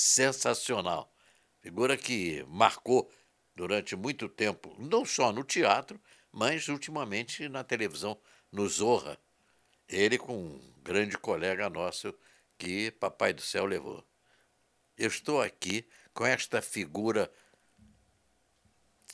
sensacional. Figura que marcou durante muito tempo, não só no teatro, mas ultimamente na televisão, no Zorra. Ele com um grande colega nosso que Papai do Céu levou. Eu estou aqui com esta figura.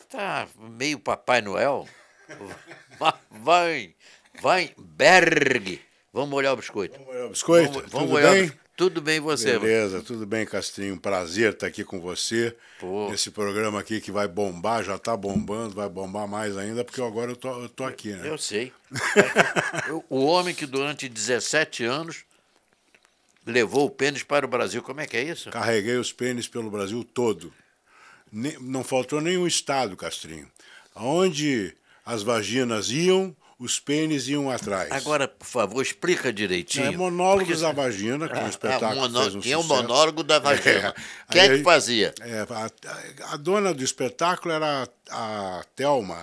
Está meio Papai Noel. Vai, vai, Berg. Vamos molhar o biscoito. Vamos molhar o biscoito? Vamos, vamos molhar bem? o biscoito. Tudo bem você? Beleza, tudo bem, Castrinho. Prazer estar aqui com você. Pô. Nesse programa aqui que vai bombar, já está bombando, vai bombar mais ainda, porque agora eu tô, eu tô aqui, né? Eu sei. Eu- o homem que durante 17 anos levou o pênis para o Brasil. Como é que é isso? Carreguei os pênis pelo Brasil todo. Ne- Não faltou nenhum estado, Castrinho. Aonde as vaginas iam, os pênis iam atrás. Agora, por favor, explica direitinho. é Monólogos Porque- da Vagina, que é um Ah, espetáculo mono- que fez um Tinha o sucesso. monólogo da vagina. É. Quem é que fazia? É, a, a dona do espetáculo era a, a Thelma.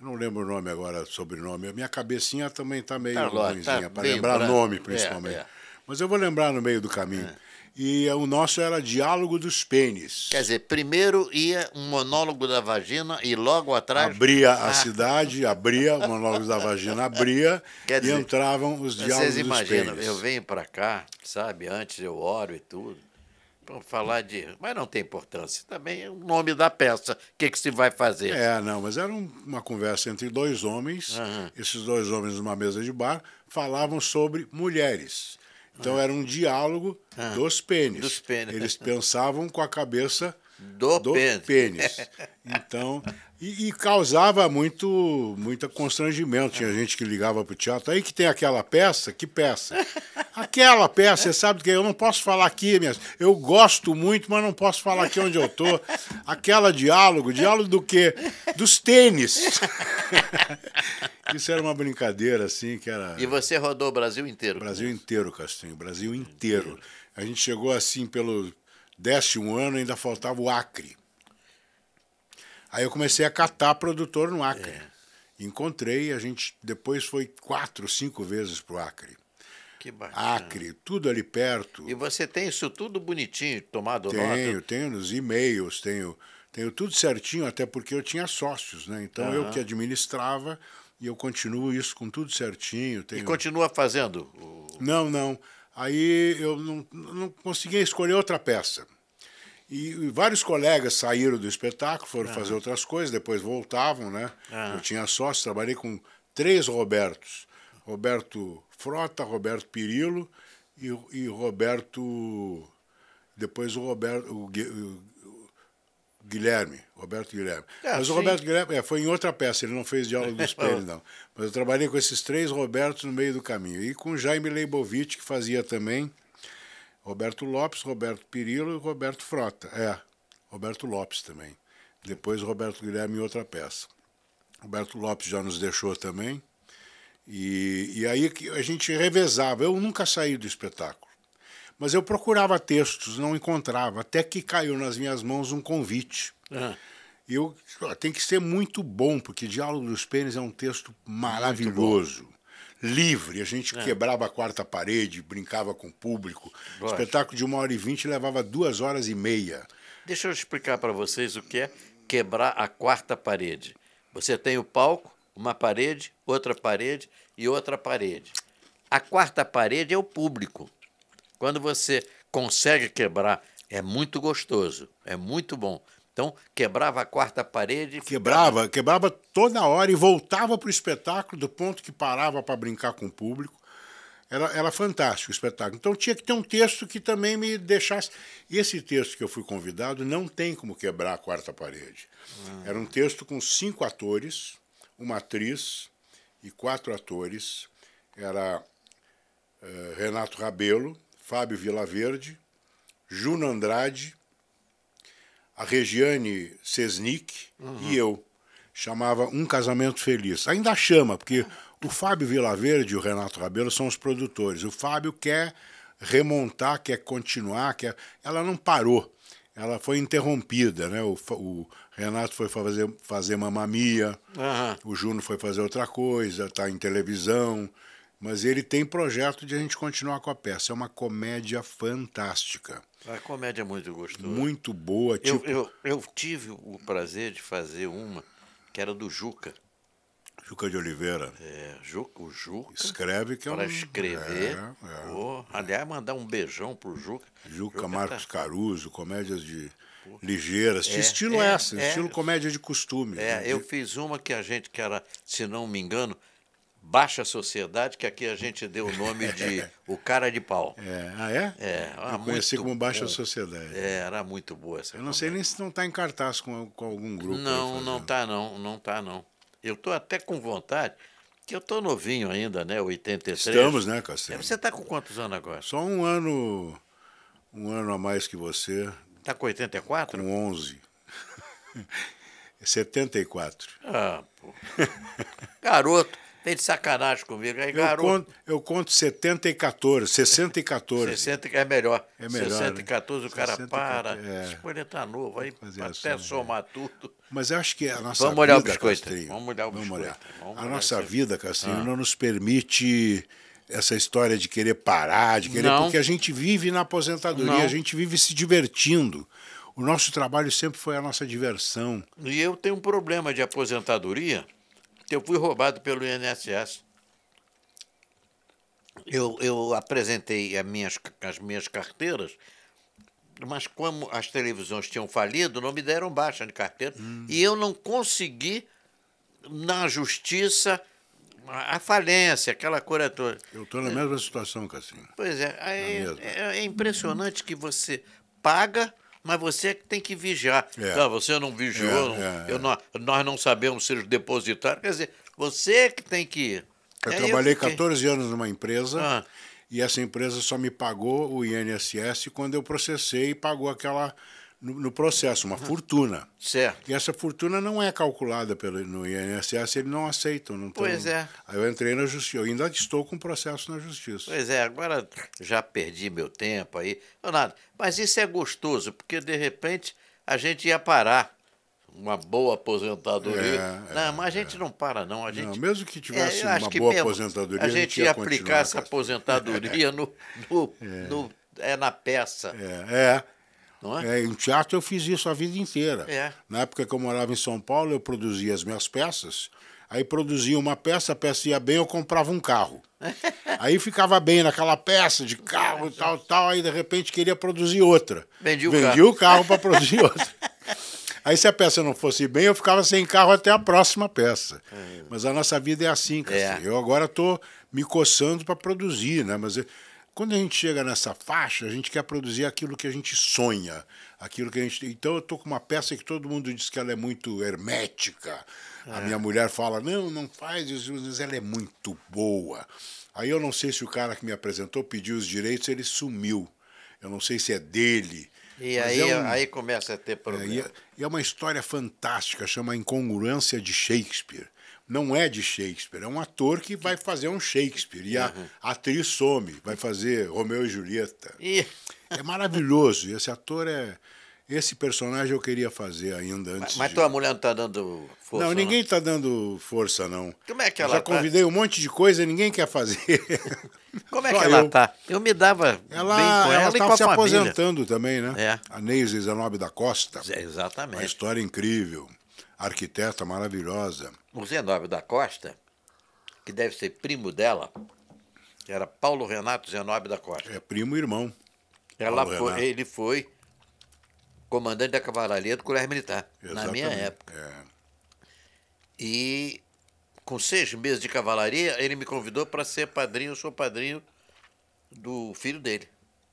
Não lembro o nome agora, sobrenome. Minha cabecinha também está meio Tá ruimzinha, tá para lembrar branco. nome, É, principalmente. é. Mas eu vou lembrar no meio do caminho. E o nosso era Diálogo dos Pênis. Quer dizer, primeiro ia um monólogo da vagina e logo atrás. Abria a Ah, cidade, abria, o monólogo da vagina abria Quer e dizer, entravam os diálogos Vocês dos imaginam, pênis. eu venho para cá, sabe? Antes eu oro e tudo. Para falar de. Mas não tem importância. Também é o nome da peça. O que, que se vai fazer? É, não, mas era um- uma conversa entre dois homens. Aham. Esses dois homens numa mesa de bar falavam sobre mulheres. Então era um diálogo dos pênis. Dos pênis. Eles pensavam com a cabeça Do pênis. pênis. Então, e, e causava muito, muito constrangimento. Tinha gente que ligava para o teatro. Aí que tem aquela peça, que peça? Aquela peça, você sabe que eu não posso falar aqui, minhas. Eu gosto muito, mas não posso falar aqui onde eu tô. Aquela diálogo, diálogo do quê? Dos tênis. Isso era uma brincadeira, assim, que era. E você rodou o Brasil inteiro. Brasil inteiro, Castinho, o Brasil inteiro. A gente chegou assim pelo décimo ano, ainda faltava o Acre. Aí eu comecei a catar produtor no Acre. Encontrei, a gente depois foi quatro, cinco vezes pro Acre. Que bacana. Acre, tudo ali perto. E você tem isso tudo bonitinho, tomado Tenho, nota? tenho nos e-mails, tenho, tenho tudo certinho, até porque eu tinha sócios, né? Então eu Aham. que administrava e eu continuo isso com tudo certinho. E Tenho... continua fazendo. o- Não, não. Aí eu não, não conseguia escolher outra peça. E, e vários colegas saíram do espetáculo, foram fazer outras coisas, depois voltavam, né? Ah. Eu tinha sócio, trabalhei com três Robertos. Roberto Frota, Roberto Pirillo e, e Roberto... Depois o Roberto... O- o Guilherme, Roberto Guilherme. Ah, Mas sim. o Roberto Guilherme é, foi em outra peça, ele não fez Diálogo dos Pênis, não. Mas eu trabalhei com esses três Robertos no meio do caminho. E com Jaime Leibovitch, que fazia também Roberto Lopes, Roberto Pirillo e Roberto Frota. É, Roberto Lopes também. Depois Roberto Guilherme em outra peça. Roberto Lopes já nos deixou também. E, e aí que a gente revezava. Eu nunca saí do espetáculo. Mas eu procurava textos, não encontrava. Até que caiu nas minhas mãos um convite. E eu tem que ser muito bom, porque Diálogo dos Pênis é um texto maravilhoso. Livre, a gente quebrava a quarta parede, brincava com o público. O Lógico. espetáculo de uma hora e vinte levava duas horas e meia. Deixa eu explicar para vocês o que é quebrar a quarta parede. Você tem o palco, uma parede, outra parede e outra parede. A quarta parede é o público. Quando você consegue quebrar, é muito gostoso, é muito bom. Então, quebrava a quarta parede. Quebrava, quebrava toda hora e voltava para o espetáculo do ponto que parava para brincar com o público. Era, era fantástico o espetáculo. Então tinha que ter um texto que também me deixasse. E esse texto que eu fui convidado não tem como quebrar a quarta parede. Era um texto com cinco atores, uma atriz e quatro atores. Era eh, Renato Rabelo, Fábio Vilaverde, Juno Andrade, a Regiane Sesnick e eu. Chamava Um Casamento Feliz. Ainda chama, porque o Fábio Vilaverde e o Renato Rabelo são os produtores. O Fábio quer remontar, quer continuar, quer... ela não parou. Ela foi interrompida, né? O, o Renato foi fazer, fazer mamamia, Aham. o Juno foi fazer outra coisa, está em televisão, Mas ele tem projeto de a gente continuar com a peça. É uma comédia fantástica. A comédia é muito gostosa. Muito boa. Eu, Tipo, eu, eu tive o prazer de fazer uma que era do Juca. Juca de Oliveira. É, Juca, o Juca. Escreve que é um. Para escrever. É, é. Ô, aliás, mandar um beijão pro Juca. Juca, é Marcos tá- Caruso, comédias de ligeiras. É, estilo é, essa, é. estilo comédia de costume. É, né? eu fiz uma que a gente, que era, se não me engano, Baixa Sociedade, que aqui a gente deu o nome de O Cara de Pau. É, Ah, é? É, eu conheci como Baixa bom. Sociedade. É, era muito boa essa Eu não sei nem se não está em cartaz com, com algum grupo. Não, não fazendo. tá não, não tá não. Eu tô até com vontade, que eu tô novinho ainda, né, 83. Estamos, né, É, Castelo? Você tá com quantos anos agora? Só um ano, um ano a mais que você, Tá com 84? com 11. 74. Ah, pô. Garoto, tem de sacanagem comigo. Aí, Eu garoto, conto, eu conto 70 e 14, 60 e 14. 60 que é melhor. É melhor, 60 né? e 14 o cara 60 para. 14, é. Esse ele tá novo, aí até é. somar tudo. Mas eu acho que a nossa Vamos olhar o vida, biscoito. Castrinho, Vamos olhar o vamos biscoito. olhar. Vamos a nossa isso. vida, Castrinho, Ah. não nos permite essa história de querer parar, de querer, Não. porque a gente vive na aposentadoria, Não. a gente vive se divertindo. O nosso trabalho sempre foi a nossa diversão. E eu tenho um problema de aposentadoria, eu fui roubado pelo INSS. Eu, eu apresentei as minhas, as minhas carteiras, mas como as televisões tinham falido, não me deram baixa de carteira. E eu não consegui, na justiça, a falência, aquela coisa toda. Eu estou na mesma situação, Castrinho. Pois é, mesma. é, é impressionante que você paga, mas você é que tem que vigiar. É. Não, você não vigiou, É, é, eu é. não- nós não sabemos ser os depositários. Quer dizer, você é que tem que. Eu trabalhei fiquei- 14 anos numa empresa Ah. e essa empresa só me pagou o INSS quando eu processei e pagou aquela no, no processo, uma fortuna. Certo. E essa fortuna não é calculada pelo, no INSS, eles não aceitam. Não Pois é. Aí eu entrei na justiça, eu ainda estou com processo na justiça. Pois é, agora já perdi meu tempo aí. Não, nada. Mas isso é gostoso, porque de repente a gente ia parar. Uma boa aposentadoria. É, não, mas a gente não para, não. A gente, Não, mesmo que tivesse É, uma que boa aposentadoria, a gente ia aplicar continuar essa com essa- aposentadoria no, no, no- é na peça, É, não é, é. Em teatro eu fiz isso a vida inteira. É. Na época que eu morava em São Paulo, eu produzia as minhas peças. Aí produzia uma peça, a peça ia bem, eu comprava um carro. Aí ficava bem naquela peça de carro e tal, tal. Aí de repente queria produzir outra. Vendi o Vendi carro. o carro para produzir outra. Aí se a peça não fosse bem, eu ficava sem carro até a próxima peça. Mas a nossa vida é assim, cara. É. Eu agora estou me coçando para produzir, né? Mas quando a gente chega nessa faixa, a gente quer produzir aquilo que a gente sonha, aquilo que a gente. Então eu tô com uma peça que todo mundo diz que ela é muito hermética. A minha mulher fala: não, não faz isso, mas ela é muito boa. Aí eu não sei se o cara que me apresentou pediu os direitos, ele sumiu. Eu não sei se é dele. E Mas aí, é um- aí começa a ter é, problema. e, é, e é uma história fantástica, chama Incongruência de Shakespeare. Não é de Shakespeare, é um ator que vai fazer um Shakespeare. E a atriz some, vai fazer Romeu e Julieta. E, É maravilhoso. E esse ator é. Esse personagem eu queria fazer ainda antes. mas de- tua mulher não está dando força. Não, ninguém está dando força, não. Como é que Eu ela Já tá? convidei um monte de coisa e ninguém quer fazer. Como é Só que ela eu. tá? Eu me dava Ela bem com ela, e está com a se família. aposentando também, né? É. A Neise Zanobi da Costa. É, Uma Exatamente. história incrível. Arquiteta maravilhosa. O Zenóbio da Costa, que deve ser primo dela, era Paulo Renato Zenóbio da Costa. É primo e irmão. Ela foi- ele foi comandante da cavalaria do Colégio Militar, na minha Exatamente. época. É. E com seis meses de cavalaria, ele me convidou para ser padrinho, eu sou padrinho do filho dele.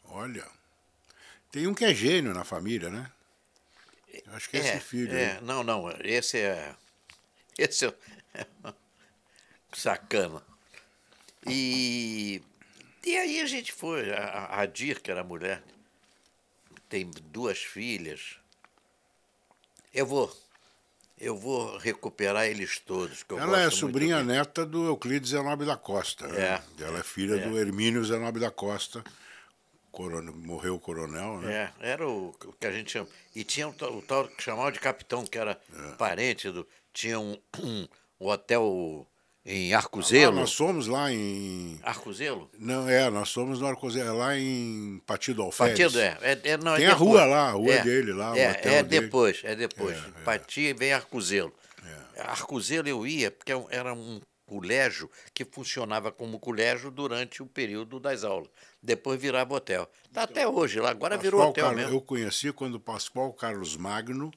Olha. Tem um que é gênio na família, né? Eu Acho que é esse filho. é, aí. não, não, esse é. Esse é. sacana. E, e aí a gente foi, a, a Dir, que era mulher, tem duas filhas. Eu vou. Eu vou recuperar eles todos. Ela é sobrinha neta do Euclides Zenobi da Costa. né? É. Ela é filha É. do Hermínio Zenobi da Costa. Coronel, morreu o coronel, né? É, era o, o que a gente chama. E tinha o, tal- o tal que chamava de capitão, que era É. parente do. Tinha um, um hotel Em Arcozelo? Ah, nós fomos lá em. Arcozelo? Não, é, nós fomos no Arcozelo, é lá em Patido Alferes. Patido, é. é, é não, Tem é a rua lá, a rua é, dele lá, é, o hotel É dele. depois, é depois. É, é. Pati vem Arcozelo. Arcozelo eu ia, porque era um colégio que funcionava como colégio durante o período das aulas. Depois virava hotel. Está até hoje lá, agora virou Pascoal hotel Carlos- mesmo. Eu conheci quando o Pascoal Carlos Magno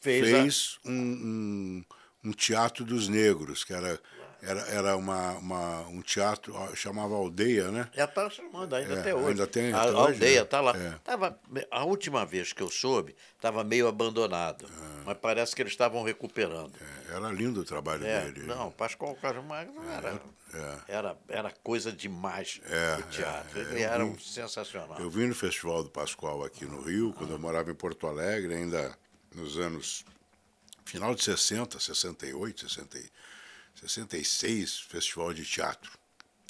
Fez fez, a- um, um, um teatro dos negros, que era, era, era uma, uma, um teatro, chamava Aldeia, né? Já está chamando ainda É, até hoje. ainda tem a, hoje, aldeia né? está lá. É. Tava, a última vez que eu soube, estava meio abandonado. Mas parece que eles estavam recuperando. É, Era lindo o trabalho É, dele. não, Pascoal Carlos Magno era, era, era coisa demais É, o teatro. é, Ele era um sensacional. Eu vim no Festival do Pascoal aqui no Rio, quando eu morava em Porto Alegre, ainda nos anos final de 60, 68, 60, e- 66, festival de teatro.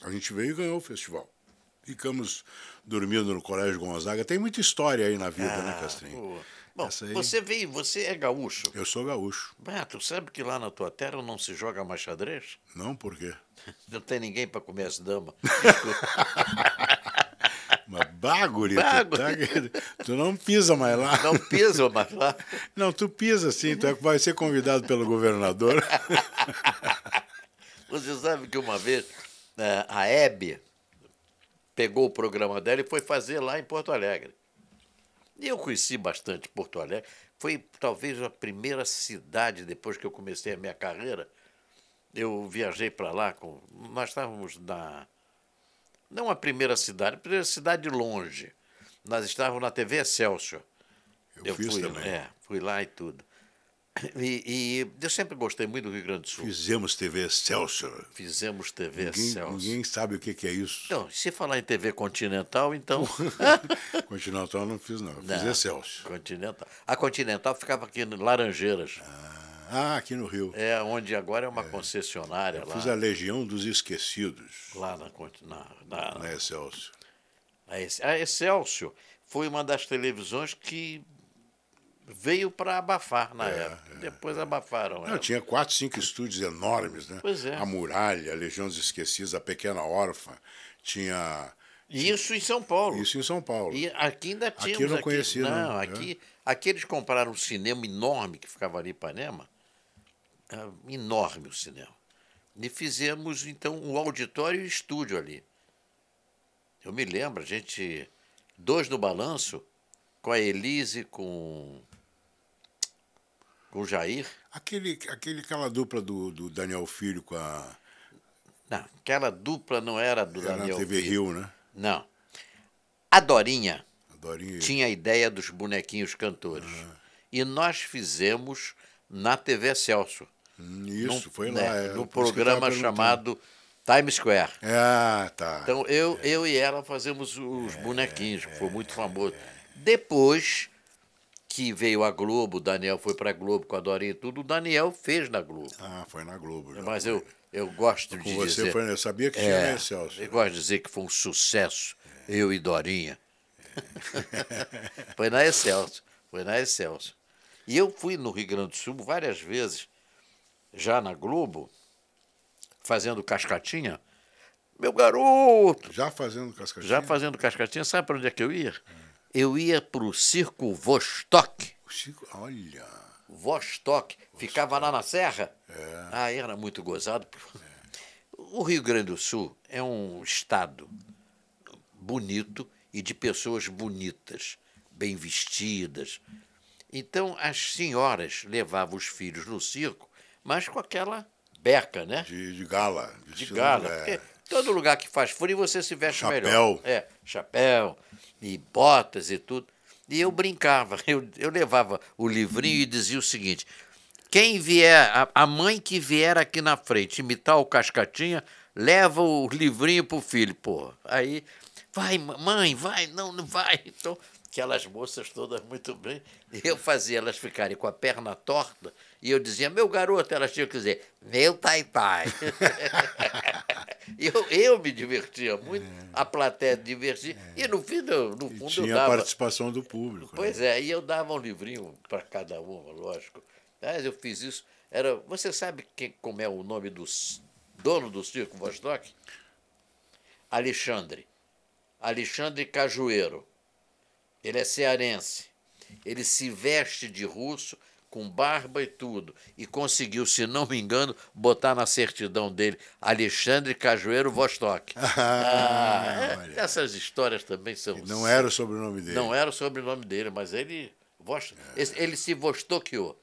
A gente veio e ganhou o festival. Ficamos dormindo no Colégio Gonzaga. Tem muita história aí na vida, né, Castrinho? Ah, Pô. Bom, Essa aí- você veio, você é gaúcho. Eu sou gaúcho. Beto, sabe que lá na tua terra não se joga mais xadrez? Não por quê? Não tem ninguém para comer as damas. Mas baguri, Bah, tu, tá- tu não pisa mais lá. Não pisam mais lá. Não, tu pisa sim, tu é vai ser convidado pelo governador. Você sabe que uma vez eh, a Hebe pegou o programa dela e foi fazer lá em Porto Alegre. E eu conheci bastante Porto Alegre. Foi talvez a primeira cidade depois que eu comecei a minha carreira. Eu viajei para lá. Com, nós estávamos na. Não a primeira cidade, a primeira cidade longe. Nós estávamos na TV Excelsior. Eu, fiz fui, também. É, fui lá e tudo. E, e eu sempre gostei muito do Rio Grande do Sul. Fizemos TV Excelsior. Fizemos TV Ninguém, Excelsior. ninguém sabe o que, que é isso. Não, se falar em TV Continental, então. Continental eu não fiz, não. Eu fiz Não. Excelsior. Continental. A Continental ficava aqui em Laranjeiras, Ah, aqui no Rio. é onde agora é uma concessionária lá. Fiz a Legião dos Esquecidos Lá na, na, na, na Excelsior. a Ex- a Excelsior foi uma das televisões que veio para abafar na época. Depois abafaram. Não, tinha quatro, cinco estúdios enormes, né? Pois é. A Muralha, a Legião dos Esquecidos, a Pequena Órfã. Tinha Isso em São Paulo. isso em São Paulo. E aqui ainda Aqui tínhamos. eu não conhecia, não. não, é. aqui, aqui eles compraram um cinema enorme que ficava ali em Ipanema. Ah, enorme o cinema. E fizemos, então, o auditório e estúdio ali. Eu me lembro, a gente. Dois no balanço, com a Elise, com. Com o Jair. Aquele, aquele, aquela dupla do, do Daniel Filho com a. Não, aquela dupla não era do Era Daniel. na TV Filho. Rio, né? Não. A Dorinha. A Dorinha. tinha a ideia dos bonequinhos cantores. E nós fizemos na TV Celso. Hum, Isso, foi né, lá. é, no que eu tava programa chamado Times Square. Ah, tá. Então eu, eu e ela fazemos os bonequinhos, que foi muito famoso. Depois que veio a Globo, o Daniel foi para a Globo com a Dorinha e tudo, o Daniel fez na Globo. Ah, foi na Globo. já. Mas eu, eu gosto Com de você dizer... foi. Eu sabia que tinha É, na Excelsior. eu gosto de dizer que foi um sucesso, eu e Dorinha. foi na Excelsior, foi na Excelsior. E eu fui no Rio Grande do Sul várias vezes, já na Globo, fazendo cascatinha. Meu garoto! Já fazendo cascatinha? Já fazendo cascatinha, sabe para onde é que eu ia? Eu ia para o Circo Vostok. O Chico, olha. Vostok, ficava lá na Serra. É. Ah, era muito gozado. O Rio Grande do Sul é um estado bonito e de pessoas bonitas, bem vestidas. Então as senhoras levavam os filhos no circo, mas com aquela beca, né? De, de gala. De vestido- gala. é. Todo lugar que faz frio você se veste Chapéu. melhor. É, chapéu e botas e tudo. E eu brincava, eu, eu levava o livrinho e dizia o seguinte: quem vier, a, a mãe que vier aqui na frente imitar o Cascatinha, leva o livrinho pro filho, pô. Aí, vai, mãe, vai, não, não vai. Então, aquelas moças todas muito bem. E eu fazia elas ficarem com a perna torta e eu dizia, meu garoto, elas tinham que dizer, meu tai-tai. E eu, eu me divertia muito, a plateia divertia. E no fim, no E fundo, eu tinha a dava. participação do público. né? Pois é, e eu dava um livrinho para cada uma, lógico. Mas eu fiz isso. Era, você sabe que, como é o nome do, dono do circo Vostok? Alexandre. Alexandre Cajueiro. Ele é cearense. Ele se veste de russo com barba e tudo, e conseguiu, se não me engano, botar na certidão dele Alexandre Cajueiro Vostok. Ah, é, essas histórias também são. Não era o sobrenome dele. Não era o sobrenome dele, mas ele. É. Ele se vostoqueou.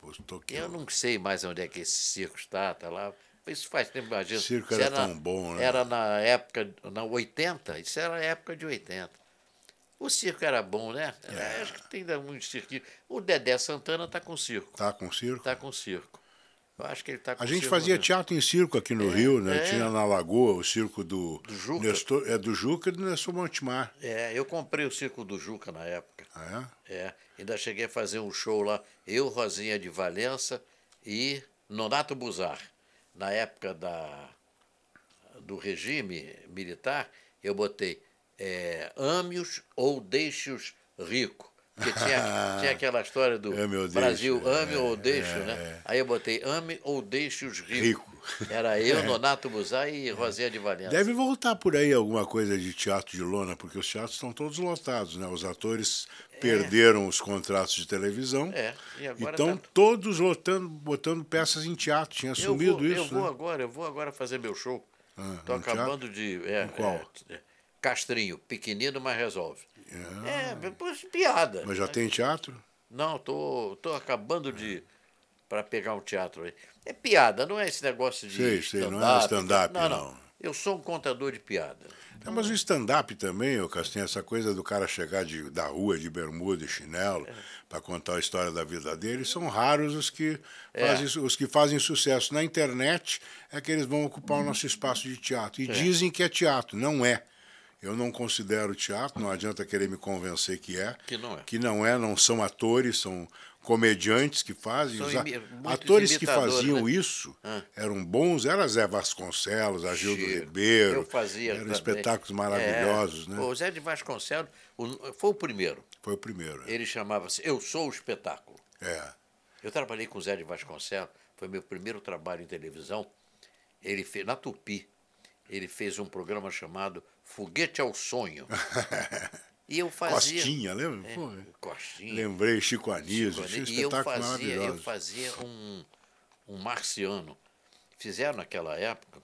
Vostoqueou. Eu não sei mais onde é que esse circo está, tá lá. Isso faz tempo, imagina. O circo era, era tão bom, né? Era na época, na 80, isso era a época de 80. O circo era bom, né? É. Acho que tem muitos cirquinhos. O Dedé Santana está com circo. Está com circo? Está com circo. Eu acho que ele está com A gente fazia mesmo. teatro em circo aqui no é, Rio, né? É. Tinha na Lagoa o circo do, do Juca. Nestor, é do Juca e do Nestor Montemar. É, eu comprei o circo do Juca na época. Ah, é? É. Ainda cheguei a fazer um show lá, eu, Rosinha de Valença e Nonato Buzar. Na época da, do regime militar, eu botei é, ame-os ou deixe-os rico. Porque tinha, tinha aquela história do ame Brasil, deixe, ame é, ou deixe, é, né? É. Aí eu botei ame ou deixe-os rico. rico. Era eu, é. Nonato Buzai e Rosinha de Valença. Deve voltar por aí alguma coisa de teatro de lona, porque os teatros estão todos lotados, né? Os atores é. perderam os contratos de televisão. É. E agora estão tá... todos lotando, botando peças em teatro. Tinha sumido vou, isso. Eu vou né? agora, eu vou agora fazer meu show. Estou ah, acabando teatro? de. É, qual? É, Castrinho, pequenino, mas resolve. É, é piada. Mas já tem teatro? Não, tô, tô acabando de para pegar um teatro aí. É piada, não é esse negócio de sei, sei, não é stand-up, não, não, não. Eu sou um contador de piada. É, mas o stand-up também, o Castinho, essa coisa do cara chegar de, da rua de bermuda e chinelo é. para contar a história da vida dele, são raros os que, é. fazem, os que fazem sucesso. Na internet é que eles vão ocupar o nosso espaço de teatro. E é. dizem que é teatro, não é. Eu não considero teatro, não adianta querer me convencer que é. Que não é. Que não é, não são atores, são comediantes que fazem. Os atores que faziam né? isso ah. eram bons, era Zé Vasconcelos, Agildo Chico. Ribeiro. Eu fazia Eram também. espetáculos maravilhosos, é. né? O Zé de Vasconcelos foi o primeiro. Foi o primeiro. É. Ele chamava-se Eu Sou o Espetáculo. É. Eu trabalhei com o Zé de Vasconcelos, foi meu primeiro trabalho em televisão. Ele fez, na Tupi, ele fez um programa chamado Foguete ao Sonho. E eu fazia. Costinha, lembra? É, Costinha. Lembrei, Chico Anísio. Chico e eu fazia, eu fazia um, um marciano. Fizeram naquela época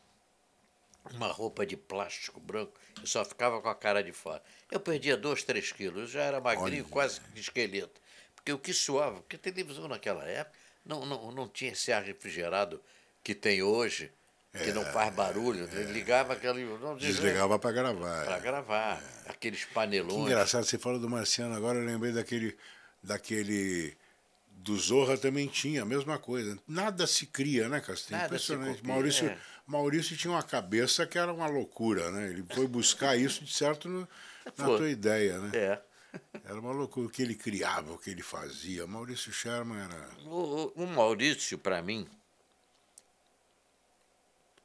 uma roupa de plástico branco e só ficava com a cara de fora. Eu perdia dois, três quilos, eu já era magrinho, Olha. quase de esqueleto. Porque o que suava, porque a televisão naquela época não, não, não tinha esse ar refrigerado que tem hoje que não faz barulho. É, ligava aquele. Não, Desligava para gravar. Para gravar. É. Aqueles panelões. Que engraçado, você falou do Marciano, agora eu lembrei daquele. daquele do Zorra também tinha a mesma coisa. Nada se cria, né, Castilho? Nada Impressionante. Copia, Maurício, é. Maurício tinha uma cabeça que era uma loucura, né? Ele foi buscar isso de certo no, na tua ideia, né? É. Era uma loucura o que ele criava, o que ele fazia. Maurício Sherman era. O, o Maurício, para mim,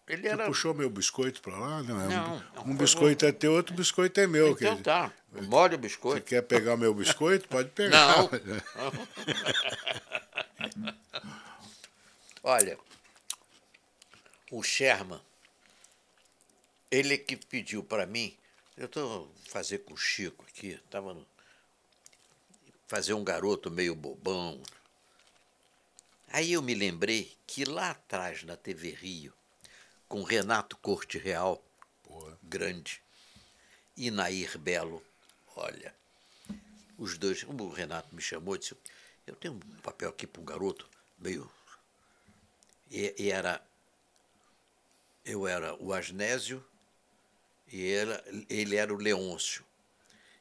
ele era... puxou meu biscoito para lá? Não, não, um, um biscoito é teu, outro biscoito é meu. Então querido. tá, molha o biscoito. Você quer pegar o meu biscoito? Pode pegar. Não. Olha, o Sherman, ele que pediu para mim, eu estou fazer com o Chico aqui, estava fazer um garoto meio bobão. Aí eu me lembrei que lá atrás na TV Rio com Renato Corte Real, Porra. grande, e Nair Belo. Olha, os dois. O Renato me chamou e disse: Eu tenho um papel aqui para um garoto, meio. E, e, era. Eu era o Asnésio e ele, ele era o Leôncio.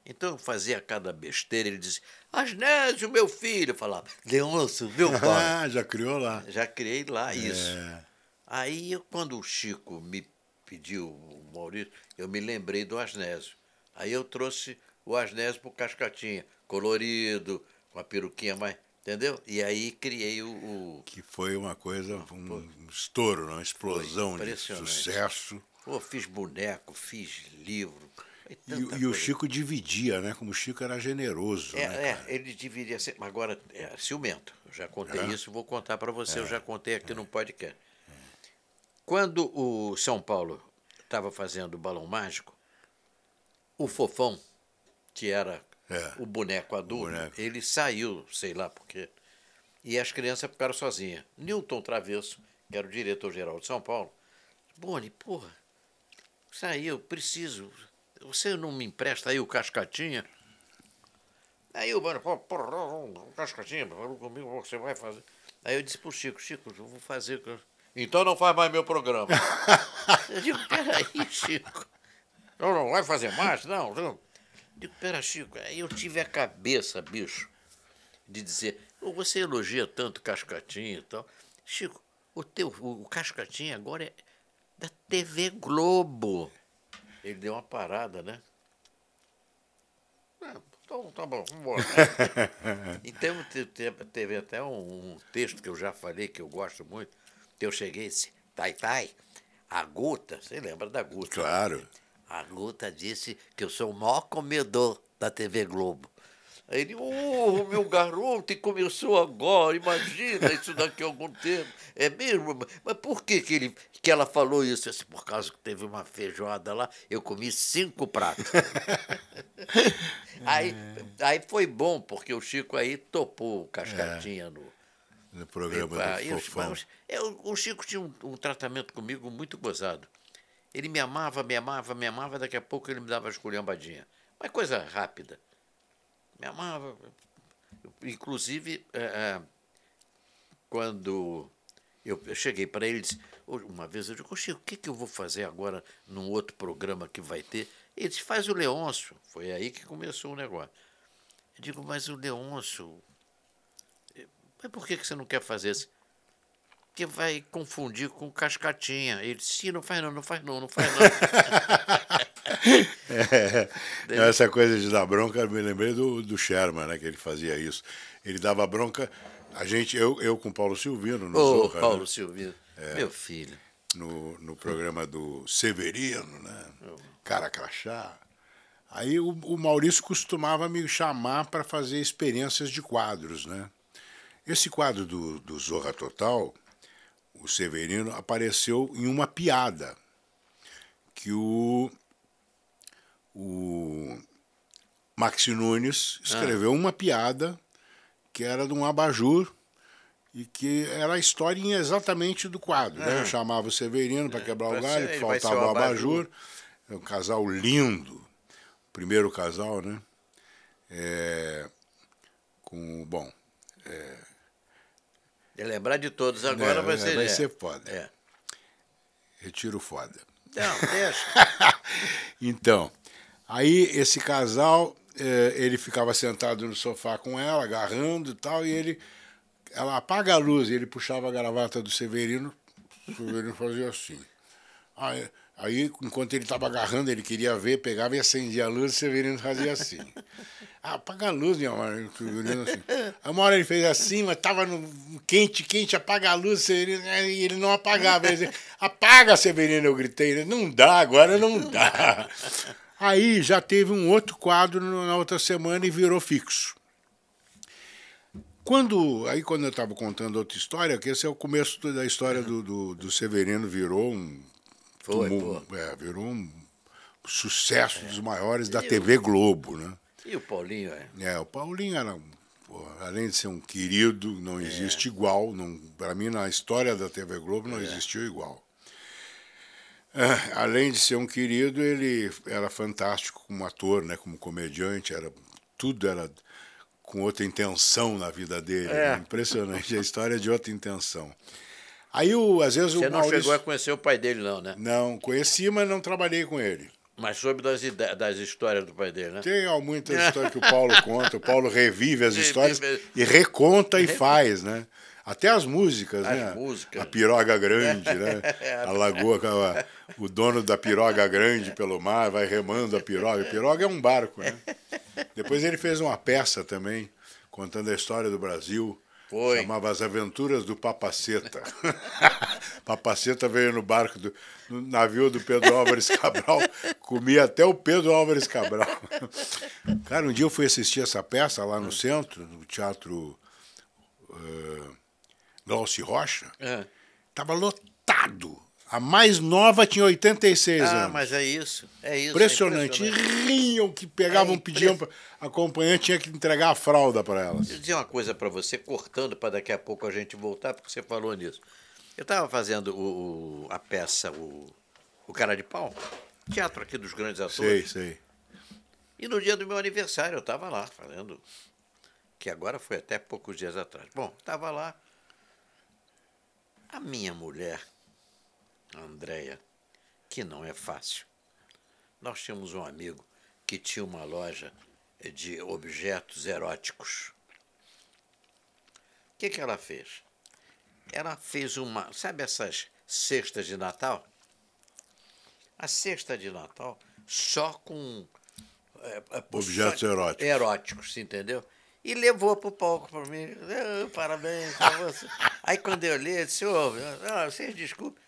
Então eu fazia cada besteira, ele dizia, Asnésio, meu filho, eu falava, Leôncio, meu pai. Ah, já criou lá. Já criei lá isso. É. Aí, quando o Chico me pediu, o Maurício, eu me lembrei do Asnésio. Aí eu trouxe o Asnésio para o Cascatinha, colorido, com a peruquinha mais. Entendeu? E aí criei o. o... Que foi uma coisa, um, um estouro, uma explosão de sucesso. Pô, fiz boneco, fiz livro. E, e o Chico dividia, né? Como o Chico era generoso. É, né, é ele dividia. Agora, é ciumento. Eu já contei é? isso, vou contar para você. É. Eu já contei aqui no podcast Quando o São Paulo estava fazendo o Balão Mágico, o Fofão, que era É. o boneco adulto, boneco. ele saiu, sei lá por quê, e as crianças ficaram sozinhas. Newton Travesso, que era o diretor-geral de São Paulo, Boni, porra, saiu, preciso. Você não me empresta aí o Cascatinha? Aí o Boni, porra, o Cascatinha, falou comigo, você vai fazer. Aí eu disse pro Chico, Chico, eu vou fazer. Então não faz mais meu programa. eu digo, peraí, Chico. Não, não vai fazer mais? Não. Eu digo, pera, Chico, aí eu tive a cabeça, bicho, de dizer, "Ô, você elogia tanto Cascatinha e tal. Chico, o teu, o, o Cascatinha agora é da TV Globo. Ele deu uma parada, né? Ah, então tá bom, vamos embora. então te- te- teve até um, um texto que eu já falei, que eu gosto muito, eu cheguei e disse, Tai Tai, a Guta, você lembra da Guta? Claro. A Guta disse que eu sou o maior comedor da TV Globo. Aí ele, oh, meu garoto, e começou agora, imagina isso daqui a algum tempo. É mesmo? Mas por que, que, ele, que ela falou isso? Disse, por causa que teve uma feijoada lá, eu comi cinco pratos. aí, aí foi bom, porque o Chico aí topou o cascatinha no, No programa Epa, do Fofão. é, o, Chico tinha um, um tratamento comigo muito gozado. Ele me amava, me amava, me amava, daqui a pouco ele me dava esculhambadinha. Mas coisa rápida. Me amava. Inclusive, é, quando eu, eu cheguei para ele, disse, uma vez eu digo, "Ô, Chico, o que, que eu vou fazer agora num outro programa que vai ter? Ele disse, faz o Leôncio. Foi aí que começou o negócio. Eu digo, mas o Leôncio, mas por que, que você não quer fazer isso? Porque vai confundir com cascatinha. Ele disse, sim, não faz não, não faz não, não faz não. É, essa coisa de dar bronca, eu me lembrei do, do Sherman, né? Que ele fazia isso. Ele dava bronca, a gente, eu, eu com o Paulo Silvino, no, Ô, Zorra, Paulo né, Silvino, meu filho. no, no programa do Severino, né? Cara crachá. Aí o, o Maurício costumava me chamar para fazer experiências de quadros, né? Esse quadro do, do Zorra Total, o Severino, apareceu em uma piada que o, o Maxi Nunes escreveu uma piada que era de um abajur e que era a historinha exatamente do quadro. Né? Eu chamava o Severino para quebrar o pra galho, que faltava o o abajur. É um casal lindo, primeiro casal, né? É, com, bom, De lembrar de todos agora É, vai ser. vai é. ser foda. É. retiro foda. Não, deixa. Então, aí esse casal, eh, ele ficava sentado no sofá com ela, agarrando e tal, e ele, ela apaga a luz, e ele puxava a gravata do Severino, o Severino fazia assim. Aí, aí enquanto ele estava agarrando, ele queria ver, pegava e acendia a luz, o Severino fazia assim. Ah, apaga a luz, minha mãe. Assim. Aí uma hora ele fez assim, mas estava no quente, quente, apaga a luz, Severino, e ele não apagava. Ele dizia, apaga, Severino, eu gritei. Ele, Não dá, agora não dá. Aí já teve um outro quadro na outra semana e virou fixo. Quando, aí quando eu estava contando outra história, que esse é o começo da história do, do, do Severino, virou um, Foi, é, virou um sucesso dos maiores da TV Globo, né? E o Paulinho, é. É, o Paulinho era, um- além de ser um querido, não existe igual. Para mim, na história da TV Globo, não existiu igual. É, além de ser um querido, ele era fantástico como ator, né, como comediante, era tudo era com outra intenção na vida dele. É. né? Impressionante, a história é de outra intenção. Aí, o, às vezes, Você o não Maurício... chegou a conhecer o pai dele, não, né? Não, conheci, mas não trabalhei com ele. Mas soube das, das histórias do pai dele, né? Tem ó, muitas histórias que o Paulo conta. O Paulo revive as histórias e reconta e faz, né? Até as músicas, As né? músicas. A piroga grande, né? A lagoa, o dono da piroga grande pelo mar vai remando a piroga. A piroga é um barco, né? Depois ele fez uma peça também, contando a história do Brasil. Foi. Chamava As Aventuras do Papaceta. Papaceta veio no barco, do, no navio do Pedro Álvares Cabral, comia até o Pedro Álvares Cabral. Cara, um dia eu fui assistir essa peça lá no centro, no Teatro uh, Glauci Rocha. É. Tava lotado A mais nova tinha 86 Ah, anos. mas é isso. É isso. é Impressionante. impressionante. Riam que pegavam, É pediam. impress- pra- acompanhante tinha que entregar a fralda para elas. Deixa eu dizer uma coisa para você, cortando para daqui a pouco a gente voltar, porque você falou nisso. Eu estava fazendo o, a peça o, o Cara de Pau, teatro aqui dos grandes Sei, atores. sei. E no dia do meu aniversário eu estava lá fazendo, que agora foi até poucos dias atrás. Bom, estava lá. A minha mulher, a Andréia, que não é fácil. Nós tínhamos um amigo que tinha uma loja de objetos eróticos. O que, que ela fez? Ela fez uma. Sabe essas cestas de Natal? A cesta de Natal só com. é, é, Objetos só- eróticos. Eróticos, entendeu? E levou para o palco para mim. "Ah, parabéns para você. Aí quando eu li, eu disse: Ô, ah, vocês desculpem.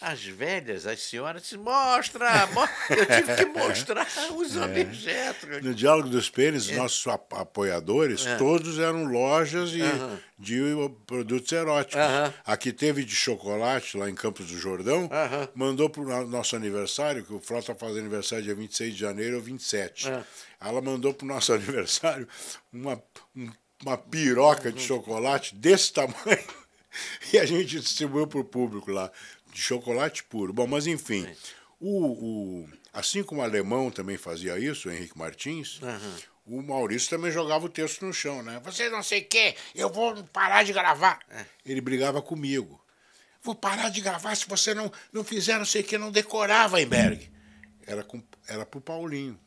As velhas, as senhoras, disse, mostra, mo-" eu tive que mostrar os É. objetos. No Diálogo dos É. Pênis, nossos ap- apoiadores, todos eram lojas e Aham. de uh, produtos eróticos. Aham. Aqui teve de chocolate, lá em Campos do Jordão, Aham. mandou para o nosso aniversário, que o Frota faz aniversário dia 26 de janeiro ou 27. Ah. Ela mandou para o nosso aniversário uma, um- uma piroca de chocolate desse tamanho e a gente distribuiu para o público lá, de chocolate puro. Bom, mas enfim, o, o- assim como o alemão também fazia isso, o Henrique Martins, o Maurício também jogava o texto no chão, né? Você não sei o quê, eu vou parar de gravar. Ele brigava comigo. Vou parar de gravar se você não, não fizer não sei o que, não decorar, Weinberg. Era, com, era pro Paulinho.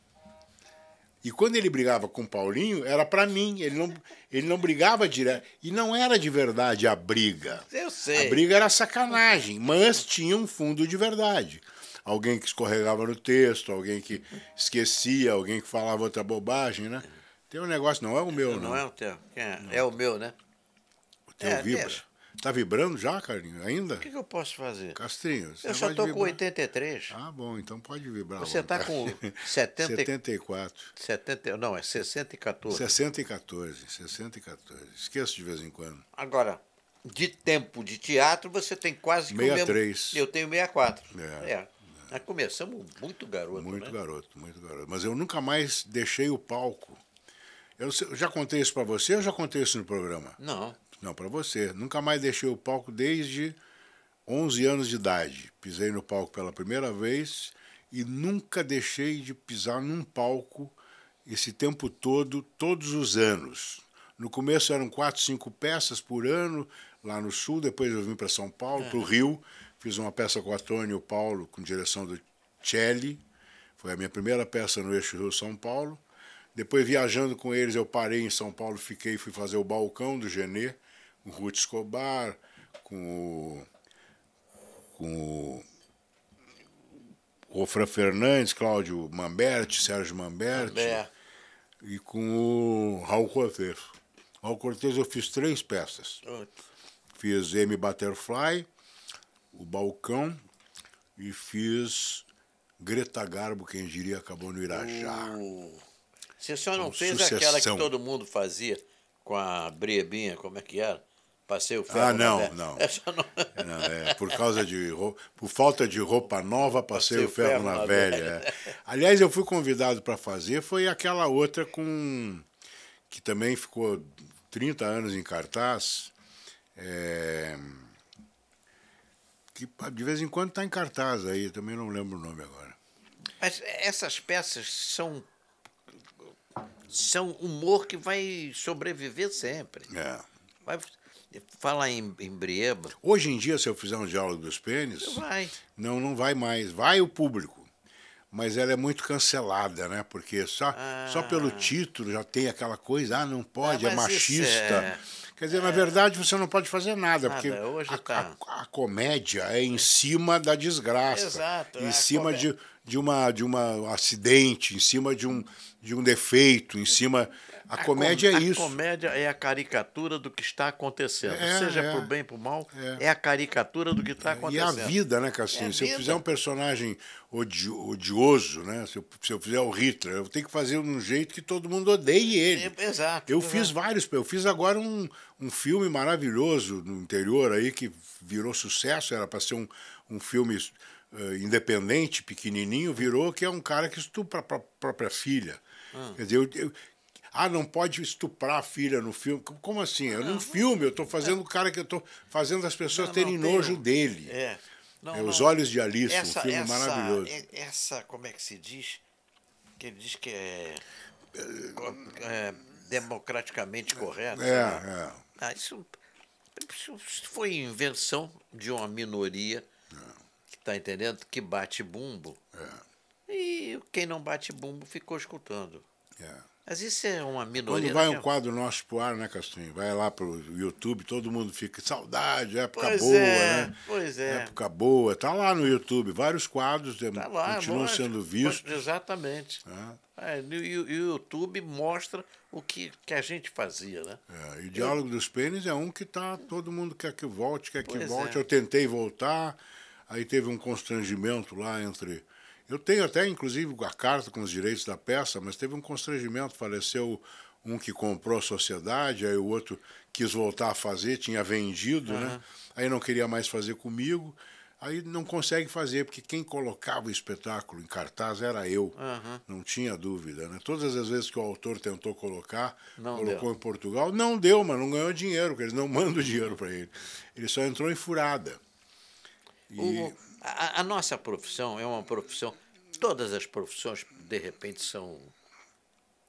E quando ele brigava com o Paulinho, era para mim. Ele não, ele não brigava direto. E não era de verdade a briga. Eu sei. A briga era sacanagem, mas tinha um fundo de verdade. Alguém que escorregava no texto, alguém que esquecia, alguém que falava outra bobagem, né? Tem um negócio, não é o meu, não. Não é o teu. é? É o meu, né? O teu É, vibra. deixa. Tá vibrando já, Carlinhos? Ainda? O que, que eu posso fazer? Castrinho, Eu só tô com vibrar. 83. Ah, bom, então pode vibrar. Você tá vontade. com 70 e- 74. 70, não, é 60 e 14. 60 e 14. 60 e 14. Esqueço de vez em quando. Agora, de tempo de teatro, você tem quase que o 63. mesmo. Eu tenho 64. É. É. Nós começamos muito garoto, Muito né? garoto, muito garoto. Mas eu nunca mais deixei o palco. Eu já contei isso para você ou já contei isso no programa? Não. Não, para você. Nunca mais deixei o palco desde 11 anos de idade. Pisei no palco pela primeira vez e nunca deixei de pisar num palco esse tempo todo, todos os anos. No começo eram quatro, cinco peças por ano lá no sul, depois eu vim para São Paulo, para o Rio, fiz uma peça com o Antônio Paulo, com direção do Celli. Foi a minha primeira peça no eixo Rio-São Paulo. Depois, viajando com eles, eu parei em São Paulo, fiquei, fui fazer o balcão do Genê, o Ruth Escobar, com o, com o, o Fran Fernandes, Cláudio Mamberti, Sérgio Mamberti, e com o Raul Cortez. Raul Cortez eu fiz três peças. Fiz M Butterfly, o Balcão, e fiz Greta Garbo, quem diria, acabou no Irajá. O- Você só não Com fez sucessão. aquela que todo mundo fazia com a Briebinha, como é que era? Passei o ferro Ah, na não, velha. não. Não. Não, é, por causa de roupa, por falta de roupa nova, passei o ferro, na, velha. é. Aliás, eu fui convidado para fazer, foi aquela outra com que também ficou 30 anos em cartaz. é, que de vez em quando está em cartaz aí, também não lembro o nome agora. Mas essas peças são são humor que vai sobreviver sempre. É. Vai falar em, em Brieba, Hoje em dia, se eu fizer um diálogo dos pênis, vai. Não, não vai mais. Vai o público. Mas ela é muito cancelada, né? Porque só, só pelo título já tem aquela coisa, ah, não pode, Ah, é machista. é- Quer dizer, na verdade, você não pode fazer nada, Nada, porque hoje a, tá- a- a comédia é em cima da desgraça. Exato, Em a cima de, de uma de uma acidente, em cima de um de um defeito, em cima a, a comédia com, é isso. A comédia é a caricatura do que está acontecendo. É, Seja é. por bem, por mal, É. é, a caricatura do que está E acontecendo. a vida, né, Cassinho? É se eu vida. fizer um personagem odi- odioso, né? Se eu, se eu fizer o Hitler, eu tenho que fazer de um jeito que todo mundo odeie ele. É, Exato. Eu exato. fiz vários, eu fiz agora um, um filme maravilhoso no interior aí que virou sucesso, era para ser um, um filme eh, independente, pequenininho, virou que é um cara que estupra a pró- própria filha. Ah. Quer dizer, eu, eu- ah, não pode estuprar a filha no filme. Como assim? Eu num filme, eu estou fazendo o cara que eu estou fazendo as pessoas Não, terem não, nojo dele. É. Não, É Os não. Olhos de Alice, essa, um filme essa, maravilhoso. é- Essa, como é que se diz? Que ele diz que é, é democraticamente correto. É, lá. é. Ah, isso, isso foi invenção de uma minoria que está entendendo que bate bumbo. E quem não bate bumbo ficou escutando. é. Mas isso é uma minoria. Quando vai um é- quadro nosso pro ar, né, Castrinho? Vai lá pro YouTube, todo mundo fica, saudade, época Pois boa, é, né? pois é. Época boa. Tá lá no YouTube, vários quadros Tá lá, continuam lógico, sendo vistos. Exatamente. né? É, e o e o YouTube mostra o que, que a gente fazia, né? É, e Diálogo dos Pênis é um que tá, todo mundo quer que volte, quer que Pois volte. é. Eu tentei voltar, aí teve um constrangimento lá entre. Eu tenho até, inclusive, a carta com os direitos da peça, mas teve um constrangimento. Faleceu um que comprou a sociedade, aí o outro quis voltar a fazer, tinha vendido, né? Aí não queria mais fazer comigo. Aí não consegue fazer, porque quem colocava o espetáculo em cartaz era eu. Aham. Não tinha dúvida, né? Todas as vezes que o autor tentou colocar, Não colocou deu. em Portugal, não deu, mas não ganhou dinheiro, porque eles não mandam dinheiro para ele. Ele só entrou em furada. E, O- a, a nossa profissão é uma profissão. Todas as profissões, de repente, são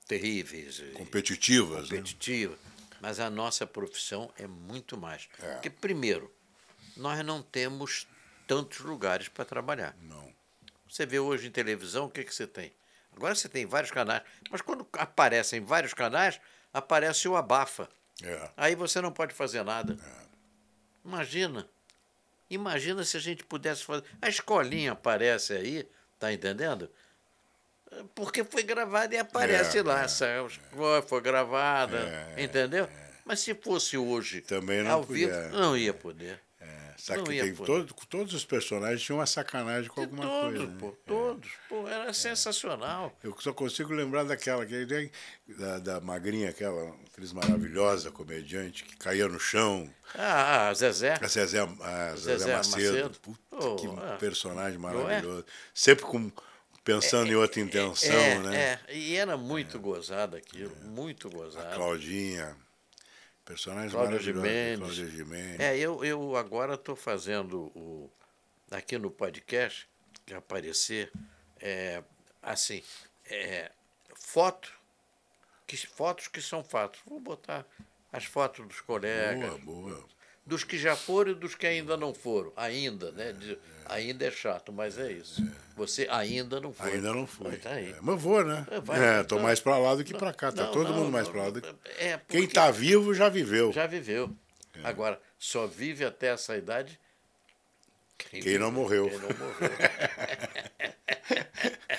terríveis, e competitivas, né? competitivas. Mas a nossa profissão é muito mais. É. Porque, primeiro, nós não temos tantos lugares para trabalhar. Não. Você vê hoje em televisão, o que, que você tem? Agora você tem vários canais, mas quando aparecem vários canais, aparece o abafa. É. Aí você não pode fazer nada. Imagina. Imagina se a gente pudesse fazer. A escolinha aparece aí, tá entendendo? Porque foi gravada e aparece É, lá. é, foi- gravada, É, entendeu? Mas se fosse hoje Também não ao podia, vivo, é. não ia poder. É, sabe Não que ia tem todo, todos os personagens tinham uma sacanagem com alguma todos, coisa. né? pô, todos. Pô, era sensacional. Eu só consigo lembrar daquela, que da, da magrinha, aquela atriz maravilhosa, comediante, que caía no chão. Ah, a Zezé. A Zezé, a Zezé, Zezé Macedo. Macedo. Puta, Oh, que é. personagem é? maravilhoso. Sempre com, pensando em outra intenção, é, né? É, e era muito gozado aquilo, muito A gozado. Claudinha. Personagem Cláudia maravilhoso. Gimenez. Cláudia Gimenez. É, eu, eu agora estou fazendo o, aqui no podcast, que aparecer, é, assim, é, foto, que, fotos que são fatos. Vou botar as fotos dos colegas, Boa, boa. Dos que já foram e dos que ainda não foram. Ainda, né? De- ainda é chato, mas é isso. Você ainda não foi. Ainda não fui. Mas Tá aí. É, mas vou, né? É, vai. É, tô Não. mais pra lá do que pra cá. Tá Não, todo não, mundo mais pra lá do que... É, Quem porque tá vivo já viveu. já viveu. Agora, só vive até essa idade Quem não morreu. Quem não morreu.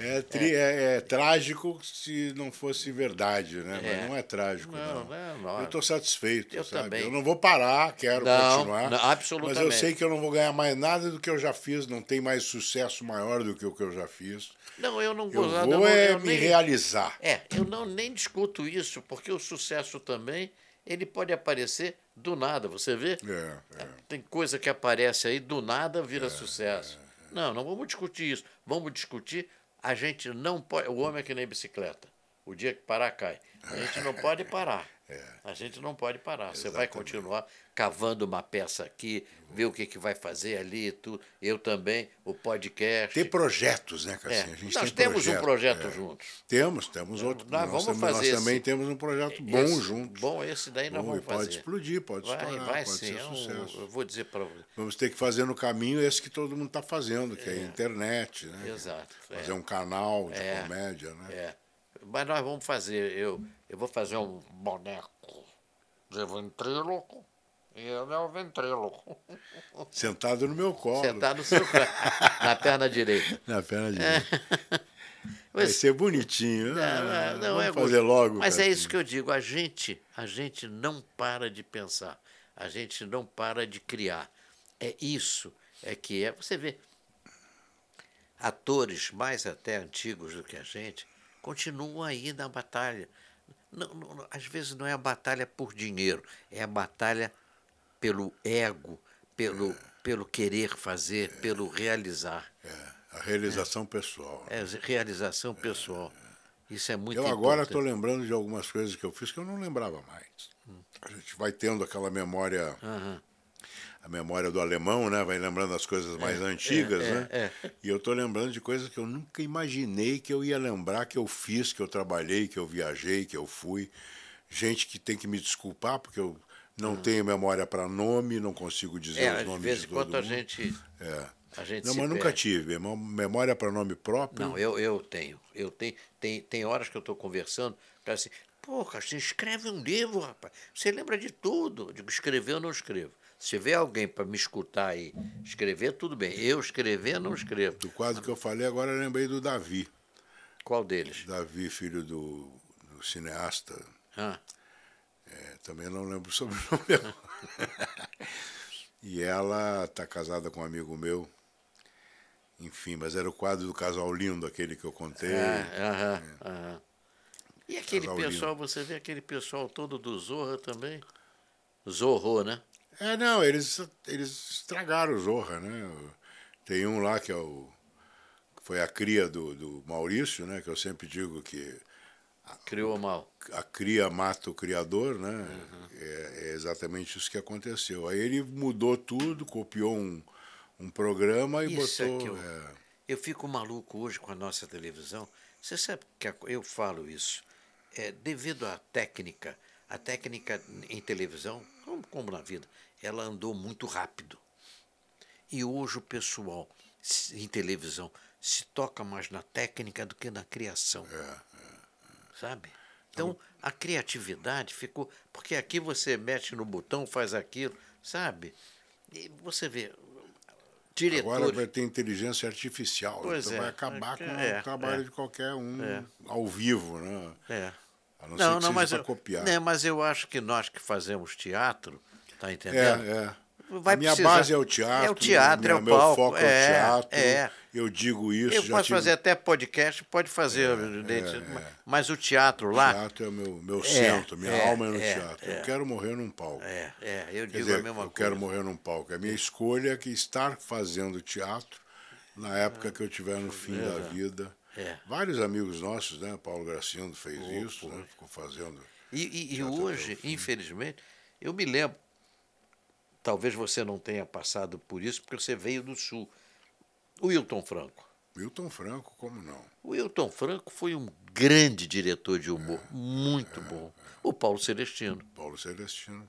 É, tri- é- é trágico se não fosse verdade, né? É. Mas não é trágico, Não, não. Eu tô satisfeito, Eu sabe? também. Eu não vou parar, quero Não, continuar. não, absolutamente. Mas eu sei que eu não vou ganhar mais nada do que eu já fiz, não tem mais sucesso maior do que o que eu já fiz. Não, eu não Eu gozado, vou eu não, é eu me nem- realizar. É, eu não nem discuto isso, porque o sucesso também, ele pode aparecer do nada, você vê? É, é. Tem coisa que aparece aí, do nada vira sucesso. Não, não vamos discutir isso. Vamos discutir, a gente não pode. O homem é que nem bicicleta. O dia que parar, cai. A gente não pode parar. É. A gente não pode parar. Você vai continuar cavando uma peça aqui, ver o que, que vai fazer ali, tudo. Eu também, o podcast. Tem projetos, né, É, Cassinha? A gente Nós tem temos um projeto é. juntos. Temos, temos outro. Nós vamos também, fazer nós também esse- temos um projeto bom Esse- juntos. Bom, esse daí nós Bom, vamos pode fazer. explodir, pode Vai, estourar, vai pode sim. ser é um- sucesso. eu vou dizer para você. Vamos ter que fazer no caminho esse que todo mundo está fazendo, que é, a internet, né? Exato. Fazer é. um canal de É. comédia, né? É. Mas nós vamos fazer, eu, eu vou fazer um boneco de ventríloco, E ele é o ventríloco. Sentado no meu colo. Sentado no seu na perna direita. Na perna direita. Vai ser bonitinho. Não, não, não é fazer logo. Mas é isso que eu digo. A gente, a gente não para de pensar. A gente não para de criar. É isso é que é. Você vê atores mais até antigos do que a gente continuam aí na batalha. Não, não, às vezes não é a batalha por dinheiro, é a batalha pelo ego, pelo, é. pelo querer fazer, é. pelo realizar. É. A realização pessoal. É, realização pessoal. Isso é muito. Eu agora estou lembrando de algumas coisas que eu fiz que eu não lembrava mais. Hum. A gente vai tendo aquela memória. Uhum. A memória do alemão, né? Vai lembrando as coisas mais é, antigas, é, né? É, e eu estou lembrando de coisas que eu nunca imaginei que eu ia lembrar, que eu fiz, que eu trabalhei, que eu viajei, que eu fui. Gente que tem que me desculpar, porque eu não uhum. tenho memória para nome, não consigo dizer é, os nomes de vez em quando mundo. a gente é. A gente não, mas nunca tive. Memória para nome próprio. Não, eu, eu tenho. Eu tenho. Tem, tem horas que eu estou conversando, cara assim, pô, você escreve um livro, rapaz. Você lembra de tudo. Eu digo, escrever eu não escrevo. Se tiver alguém para me escutar e escrever, tudo bem. Eu escrever, não escrevo. Do quadro que eu falei, agora eu lembrei do Davi. Qual deles? Davi, filho do, do cineasta. Ah. É, também não lembro sobre o nome. e ela está casada com um amigo meu enfim, mas era o quadro do casal lindo, aquele que eu contei. Ah, é. aham. E aquele casal pessoal, lindo. você vê aquele pessoal todo do Zorra também? Zorro, né? É, não, eles, eles estragaram o Zorra, né? Tem um lá que é o. Foi a cria do, do Maurício, né? Que eu sempre digo que. Criou mal. A cria mata o criador, né? Uhum. É, é exatamente isso que aconteceu. Aí ele mudou tudo, copiou um um programa e Isso botou. É que eu, é... eu fico maluco hoje com a nossa televisão. Você sabe que eu falo isso. É, devido à técnica, a técnica em televisão, como, como na vida, ela andou muito rápido. E hoje o pessoal em televisão se toca mais na técnica do que na criação. É, é, é. Sabe? Então, a criatividade ficou. Porque aqui você mexe no botão, faz aquilo, sabe? E você vê, diretores. Agora vai ter inteligência artificial, pois então é. vai acabar com é, o trabalho é. de qualquer um é. ao vivo, né? É. A não, não, ser não mas eu, copiar. Né, mas eu acho que nós que fazemos teatro, tá entendendo? É, é. Vai a minha precisar... base é o teatro. É o teatro, minha, é o meu palco. foco é, é, o teatro. É. Eu digo isso. Eu posso tive... fazer até podcast, pode fazer, é, mas o teatro lá. O teatro é o meu, meu centro, minha é, alma é no é, teatro. é. Eu quero morrer num palco. É, é eu digo dizer, a mesma eu coisa. quero morrer num palco. A minha escolha é que estar fazendo teatro na época que eu estiver no fim da vida. É. Vários amigos nossos, né? Paulo Gracindo fez Oh, isso, né? ficou fazendo. E, e, e hoje, infelizmente, eu me lembro, talvez você não tenha passado por isso, porque você veio do Sul. O Wilton Franco. Wilton Franco, como não? O Wilton Franco foi um grande diretor de humor, é, muito é, bom. É. O Paulo Celestino. Paulo Celestino.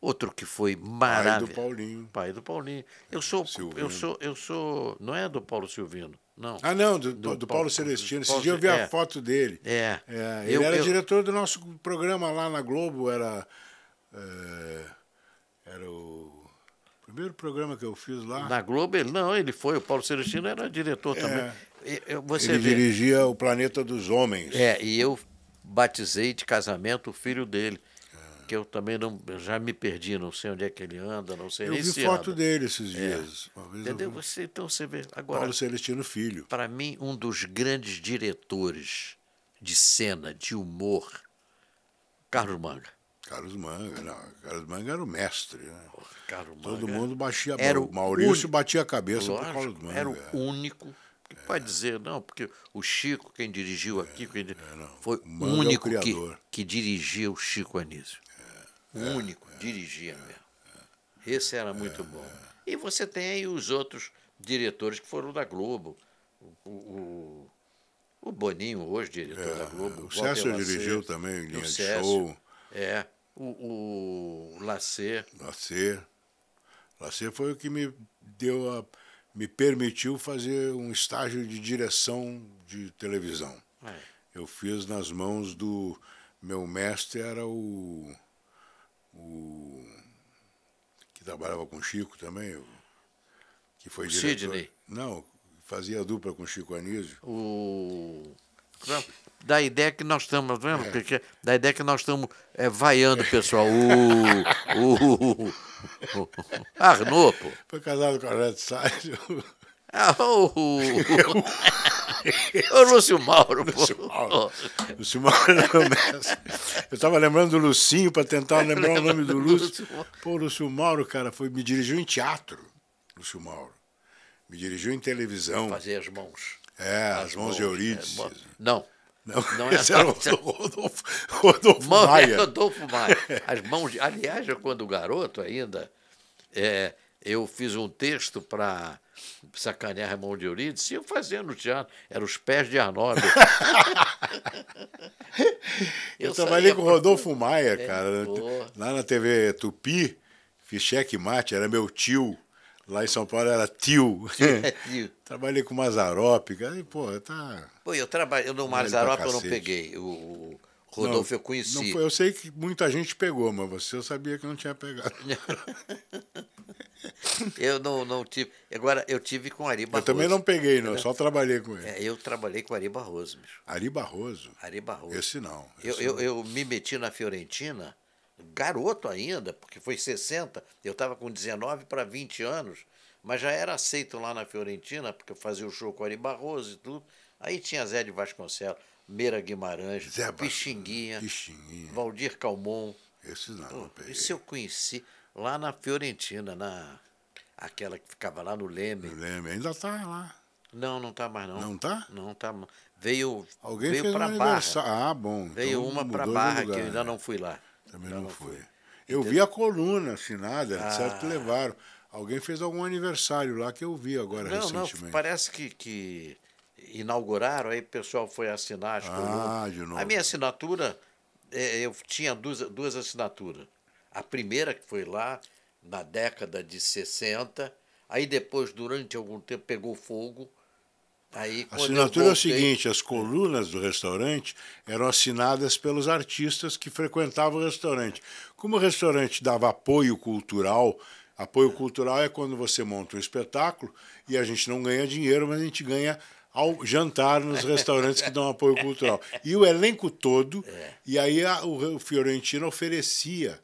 Outro que foi maravilhoso. Pai do Paulinho. Pai do Paulinho. Eu sou, eu sou, eu sou, não é do Paulo Silvino, não. Ah, não, do, do, do, do Paulo, Paulo, Celestino. Esse dia eu vi é. a foto dele. É. é ele eu, era eu... diretor do nosso programa lá na Globo, era. É, era o primeiro programa que eu fiz lá. Na Globo, ele não, ele foi. O Paulo Celestino era diretor É. também. Eu, você ele vê, dirigia o Planeta dos Homens. É, e eu batizei de casamento o filho dele. Que eu também não, eu já me perdi, não sei onde é que ele anda, não sei Eu nem vi se foto anda. dele esses dias. Uma vez eu Entendeu? vi. Você, então você vê. Agora, Paulo Celestino Filho. para mim, um dos grandes diretores de cena, de humor, Carlos Manga. Carlos Manga, não. Carlos Manga era o mestre, né? Carlos Todo Manga mundo batia era o Maurício único- batia a cabeça Lógico, Carlos Manga. era o é. único que pode dizer, não, porque o Chico, quem dirigiu aqui, quem di- não. foi O o Manga é o único que, que dirigia o Chico Anísio. o único, dirigia mesmo. Esse era muito bom. E você tem aí os outros diretores que foram da Globo. O, o, o Boninho, hoje diretor da Globo. É, O César dirigiu também, linha o de show. É. O, o Lacer. Lacer. Lacer foi o que me deu a. me permitiu fazer um estágio de direção de televisão. É. Eu fiz nas mãos do. Meu mestre era o. o trabalhava com Chico também, que foi O diretor. Sidney? Não, fazia dupla com Chico Anísio. O... Da ideia que nós estamos, vendo? Que- Da ideia que nós estamos é, vaiando o pessoal. O, o, o, Arnaud, pô. Foi casado com a Arlete Salles. Ah, o, o, o Lúcio Mauro, pô. Lúcio Mauro. Lúcio Mauro mestre. Eu estava lembrando do Lucinho para tentar lembrar o nome do Lúcio. Pô, o Lúcio Mauro, cara, foi, me dirigiu em teatro. Lúcio Mauro. Me dirigiu em televisão. Fazer as mãos. É, as, mãos de Eurídice. é, não. Não, Não é esse era o essa. Rodolfo, Rodolfo Mão, Maia. Rodolfo Maia. As mãos de... Aliás, eu, quando garoto ainda, é, eu fiz um texto para sacanear Ramon de Eurídice e eu fazia no teatro. Era os pés de Arnaldo. Eu, trabalhei saía com o Rodolfo Maia, cara, pô. lá na TV Tupi, fiz cheque mate, era meu tio. Lá em São Paulo era tio. É, tio. Trabalhei com o Mazarope, cara, e, pô, tá. Pô, eu trabalhei, eu no Marzarop pra eu não peguei. O, Rodolfo eu Não conheci. foi, eu sei que muita gente pegou, mas você eu sabia que não tinha pegado. Eu não, não tive. Agora, eu tive com Ari Eu Barroso. também não peguei, não, só trabalhei com ele. É, eu trabalhei com Ari Barroso, bicho. Ari Barroso, Ari Barroso. esse não. Eu, esse eu, não. eu me meti na Fiorentina, garoto ainda, porque foi 60, eu estava com 19 para 20 anos, mas já era aceito lá na Fiorentina, porque eu fazia o show com Ari Barroso e tudo. Aí tinha Zé de Vasconcelos, Meira Guimarães, Zé Pixinguinha, Pixinguinha. Valdir Calmon. Esse não, peguei. Isso eu conheci lá na Fiorentina, na aquela que ficava lá no Leme. Eu lembro, ainda tá lá. Não, não tá mais não. Não tá? Não tá. ma- Veio Alguém veio para Barra. Ah, bom. Veio então uma para Barra que lugar, eu ainda né? não fui lá. Também Ainda não foi. Eu vi a coluna assinada, Ah. certo levaram. Alguém fez algum aniversário lá que eu vi agora Não, não, recentemente. parece que, que inauguraram, aí o pessoal foi assinar as Ah, colunas. de novo. A minha assinatura, é, eu tinha duas, duas assinaturas. A primeira, que foi lá na década de 60, aí depois, durante algum tempo, pegou fogo. Aí, A assinatura é o voltei- seguinte: as colunas do restaurante eram assinadas pelos artistas que frequentavam o restaurante. Como o restaurante dava apoio cultural, apoio cultural é quando você monta um espetáculo e a gente não ganha dinheiro, mas a gente ganha ao jantar nos restaurantes que dão apoio cultural. E o elenco todo, e aí a- o, o Fiorentino oferecia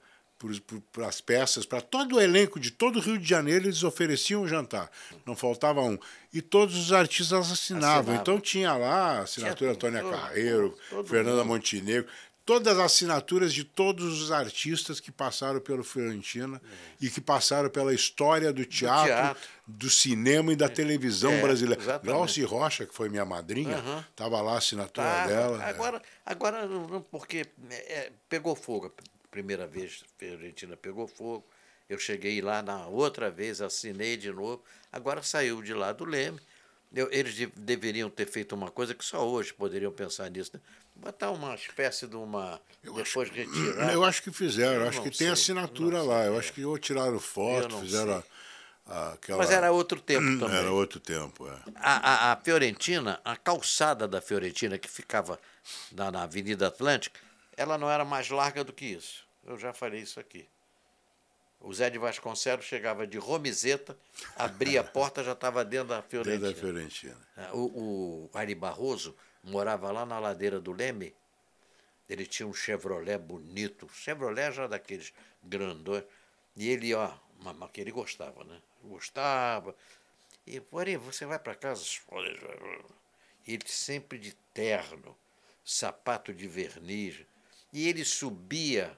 para as peças, para todo o elenco de todo o Rio de Janeiro, eles ofereciam um jantar. Não faltava um. E todos os artistas assinavam. Assinavam. Então tinha lá a assinatura Tinha Antônia Carreiro, todo Fernanda mundo. Montenegro, todas as assinaturas de todos os artistas que passaram pelo Fiorentina e que passaram pela história do teatro, do, teatro. cinema e da televisão É, brasileira. exatamente. Glauci Rocha, que foi minha madrinha, estava lá a assinatura Tá, dela. é. Agora, agora não, não, porque é, é, pegou fogo. Primeira vez a Fiorentina pegou fogo. Eu cheguei lá na outra vez, assinei de novo. Agora saiu de lá do Leme. Eu- eles de- deveriam ter feito uma coisa que só hoje poderiam pensar nisso. Né? Botar uma espécie de uma. depois retirar. Eu acho que fizeram, eu Eu acho que tem sei, assinatura eu não lá. sei, Eu é. acho que ou tiraram foto, Eu fizeram a- a- aquela. Mas era outro tempo também. Era outro tempo, é. A, a, a Fiorentina, a calçada da Fiorentina, que ficava na, na Avenida Atlântica, ela não era mais larga do que isso. Eu já falei isso aqui. O Zé de Vasconcelos chegava de Romizeta, abria a porta, já estava dentro da Fiorentina. a Fiorentina. O, o Ari Barroso morava lá na ladeira do Leme. Ele tinha um Chevrolet bonito. Chevrolet já daqueles grandões. E ele, ó, mas que ele gostava, né? Gostava. E, Ari, você vai para casa? Ele sempre de terno, sapato de verniz. E ele subia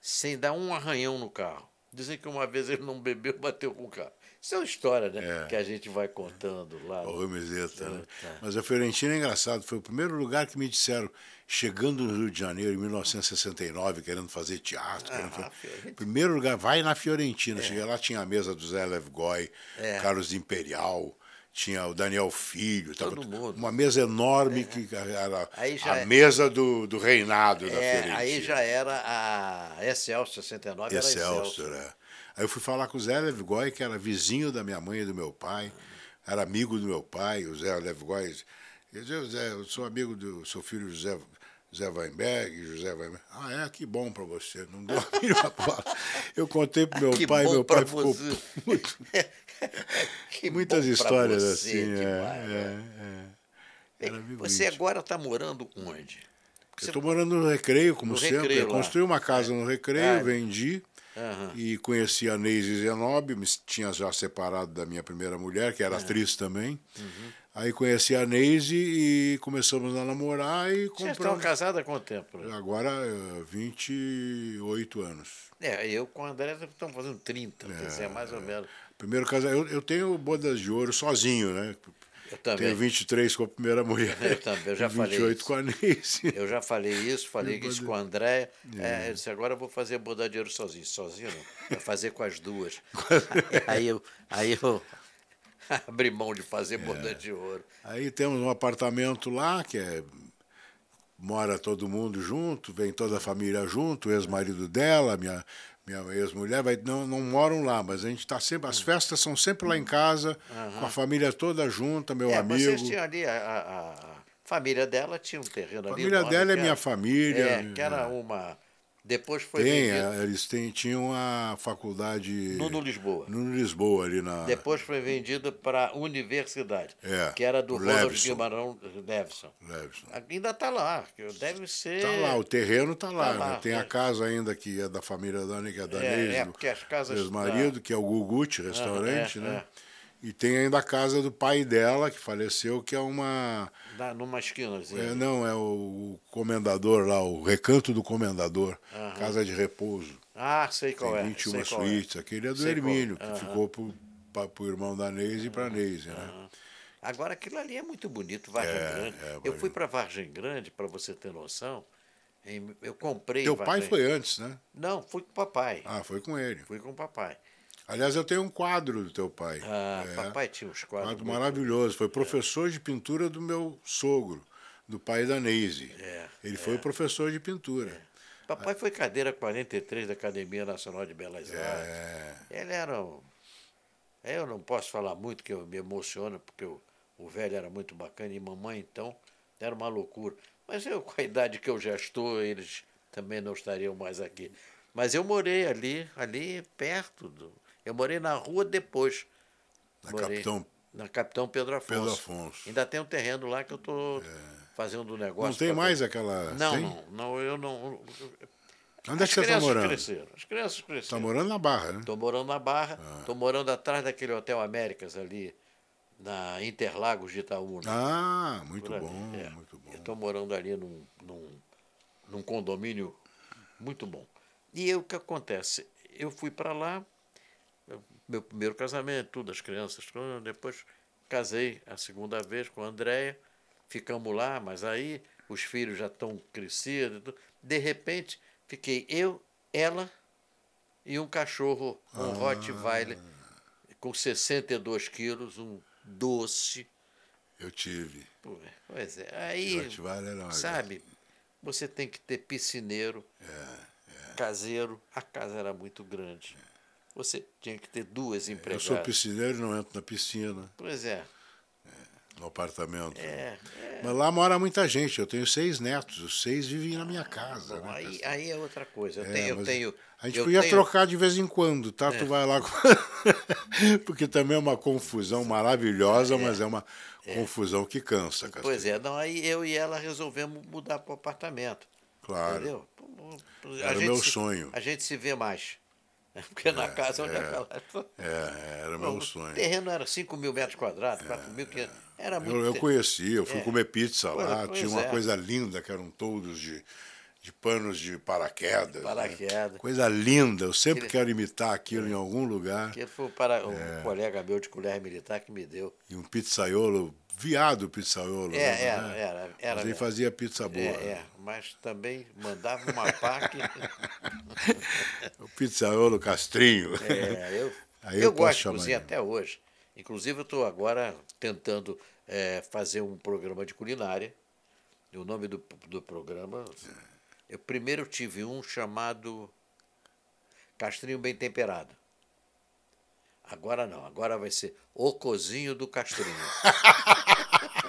sem dar um arranhão no carro. Dizem que uma vez ele não bebeu, bateu com o carro. Isso é uma história, né? É. Que a gente vai contando lá. O Romizeta, né? tá. Mas a Fiorentina é engraçado, foi o primeiro lugar que me disseram, chegando no Rio de Janeiro em 1969, querendo fazer teatro. querendo Ah, fazer- Fiorentina. Primeiro lugar, vai na Fiorentina. Cheguei lá, tinha a mesa do Zé Levgoy, É. Carlos Imperial, tinha o Daniel Filho. Tava. Uma mesa enorme que era a é- mesa do, do reinado da É, Fiorentina. aí já era a Excelsior 69, era Excelsior, Excelsior. é. Aí eu fui falar com o Zé Levgoy, que era vizinho da minha mãe e do meu pai, era amigo do meu pai, o Zé Levgoy. Ele dizia, Zé, eu sou amigo do seu filho José, Zé Weinberg, José Weinberg. Ah, é? Que bom para você. Não deu a mínima bola. Eu contei pro meu Que pai, meu pai ficou você. Que muitas histórias você, assim. é, né? é, é. Amigo Você agora está morando onde? Eu estou morando no Recreio, como No sempre. Recreio construí uma casa no Recreio, Ah, vendi. Aham. E conheci a Neise Zenobi, me tinha já separado da minha primeira mulher, que É. era atriz também. Uhum. Aí conheci a Neise e começamos a namorar e Vocês estão compramos. casados há quanto tempo? Agora, eh, 28 anos. É, eu com o André estamos fazendo 30, quer dizer, mais ou menos. Primeiro casamento. Eu, eu tenho bodas de ouro sozinho, né? Eu também. Tenho 23 com a primeira mulher. Eu também, eu já e falei 28 isso. com a Neise. Eu já falei isso, falei Eu isso vou- com o André. É, eu disse, agora eu vou fazer boda de ouro sozinho. Sozinho não, vai fazer com as duas. aí eu, aí eu abri mão de fazer boda de ouro. Aí temos um apartamento lá que é mora todo mundo junto, vem toda a família junto, o ex-marido dela, minha minha ex-mulher, vai- não, não moram lá, mas a gente está sempre, as festas são sempre lá em casa, com a família toda junta, meu É, amigo. vocês tinham ali, a, a- a família dela tinha um terreno A ali. família enorme, dela é minha família. É, que era uma. Depois foi Tem, vendido. é, eles têm, tinham a faculdade Nuno Lisboa. Nuno Lisboa ali na. Depois foi vendido para a universidade, É, que era do Ronald. Guimarães Levison. Levison. Ainda está lá, deve ser. Tá lá, o terreno tá lá. Tá lá, né? Tem é. a casa ainda que é da família da que é da É, é, porque as casas ex-marido, que é o Guguti Restaurante, é, né? E tem ainda a casa do pai dela, que faleceu, que é uma. Na, numa esquinazinha. é, não, é o comendador lá, o Recanto do Comendador, casa de repouso. Ah, sei qual tem é. 21 sei qual é. suítes. Aquele é do Sei é. Hermínio, que ficou pro, pra, pro irmão da Neise e pra Neise, né? Agora aquilo ali é muito bonito, Vargem É, Grande. é, eu fui para Vargem Grande, para você ter noção. eu comprei. Teu pai Vargem- foi antes, né? Não, fui com o papai. Ah, foi com ele. Fui com o papai. Aliás, eu tenho um quadro do teu pai. Ah, É. papai tinha uns quadros. Quadro maravilhoso. Foi professor de pintura do meu sogro, do pai da Neise. É, Ele foi professor de pintura. Papai foi cadeira 43 da Academia Nacional de Belas Artes. É, Ele era um. Eu não posso falar muito, que eu me emociono, porque o, o velho era muito bacana e mamãe, então, era uma loucura. Mas eu, com a idade que eu já estou, eles também não estariam mais aqui. Mas eu morei ali, ali perto do. Eu morei na rua depois. Na Morei Capitão Na Capitão Pedro Afonso. Pedro Afonso. É. Ainda tem um terreno lá que eu estou fazendo um negócio. Não tem mais aquela. Não, tem? não, não, eu não. Onde é que você está morando? cresceram. As crianças cresceram. Está morando na Barra, né? Estou morando na Barra, Ah. estou morando atrás daquele Hotel Américas ali, na Interlagos de Itaúna. Ah, muito bom, É. muito bom. Estou morando ali num, num, num condomínio muito bom. E o que acontece? Eu fui para lá, meu primeiro casamento, tudo, as crianças, depois casei a segunda vez com a Andréia, ficamos lá, mas aí os filhos já estão crescidos. De repente, fiquei eu, ela e um cachorro, um Ah. Rottweiler, com 62 quilos, um doce. Eu tive. Pois é, aí, Rottweiler sabe, você tem que ter piscineiro, caseiro, a casa era muito grande. Você tinha que ter duas Eu empregadas. sou piscineiro e não entro na piscina, Pois é, no apartamento. é, é. Mas lá mora muita gente. Eu tenho seis netos. Os seis vivem na minha casa. Bom, né? aí, aí é outra coisa. Eu É, tenho, eu tenho, A gente eu podia tenho- É. trocar de vez em quando, tá? Tu vai lá. Porque também é uma confusão maravilhosa, mas é uma confusão que cansa, Castilho. Pois é, não, aí eu e ela resolvemos mudar para o apartamento. Claro. Entendeu? A Era o meu se- sonho. A gente se vê mais. Porque na casa onde é. ela. É, era o meu O sonho. terreno era 5 mil metros quadrados, 4 mil quinhentos. Era muito. Eu, eu conheci, eu fui É. comer pizza lá, tinha uma é. coisa linda, que eram todos de, de panos de paraquedas. né? Paraquedas. Coisa linda, eu sempre Aquele- quero imitar aquilo em algum lugar. Que foi para um É. colega meu de colher militar que me deu. E um pizzaiolo, viado pizzaiolo. É, né? era, era. era Mas ele fazia pizza boa. é, é, mas também mandava uma pá que. O pizzaiolo Castrinho. É, eu Aí eu, eu posso gosto de cozinhar até hoje. Inclusive, eu estou agora tentando é, fazer um programa de culinária. E o nome do, do programa. Eu primeiro tive um chamado Castrinho Bem Temperado. Agora não, agora vai ser O Cozinho do Castrinho.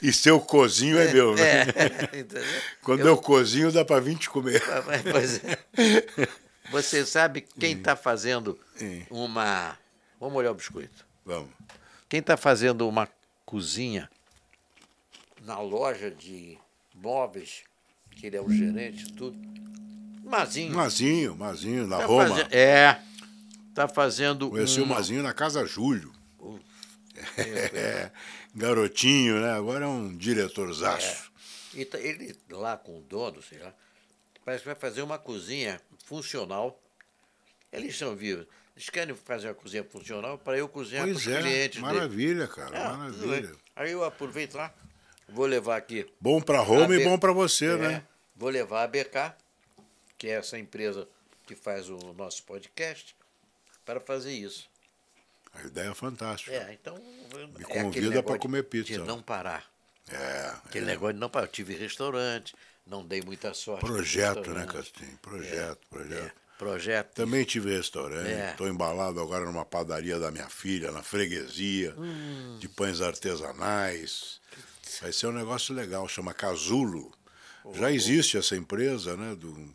e seu cozinho é, meu, né? É, entendeu? Quando eu, eu cozinho, dá para 20 comer. Pois é. Você sabe quem está fazendo uma. Vamos olhar o biscoito. Vamos. Quem está fazendo uma cozinha na loja de móveis, que ele é o gerente, tudo. Mazinho. Mazinho, Mazinho, na Tá Roma. É. Está fazendo. Conheci o uma- Mazinho na Casa Júlio. Uh, É, garotinho, né? Agora é um diretorzaço. E tá- ele lá com o dono, sei lá, parece que vai fazer uma cozinha funcional. Eles são vivos. Eles querem fazer uma cozinha funcional para eu cozinhar Pois para os é, clientes dele. maravilha, cara, É, maravilha. Aí eu aproveito lá, vou levar aqui. Bom para Roma e bom para você, é, né? Vou levar a BK, que é essa empresa que faz o nosso podcast, para fazer isso. A ideia é fantástica. É, então. Me é convida pra comer pizza. De não parar. É, Aquele é. negócio de não parar. Eu tive restaurante, não dei muita sorte. Projeto, né. Castinho? Projeto, projeto. É, projeto. Também tive restaurante. É. Estou embalado agora numa padaria da minha filha, na freguesia, Hum. de pães artesanais. Vai ser um negócio legal, chama Casulo. Já existe essa empresa, né? Do,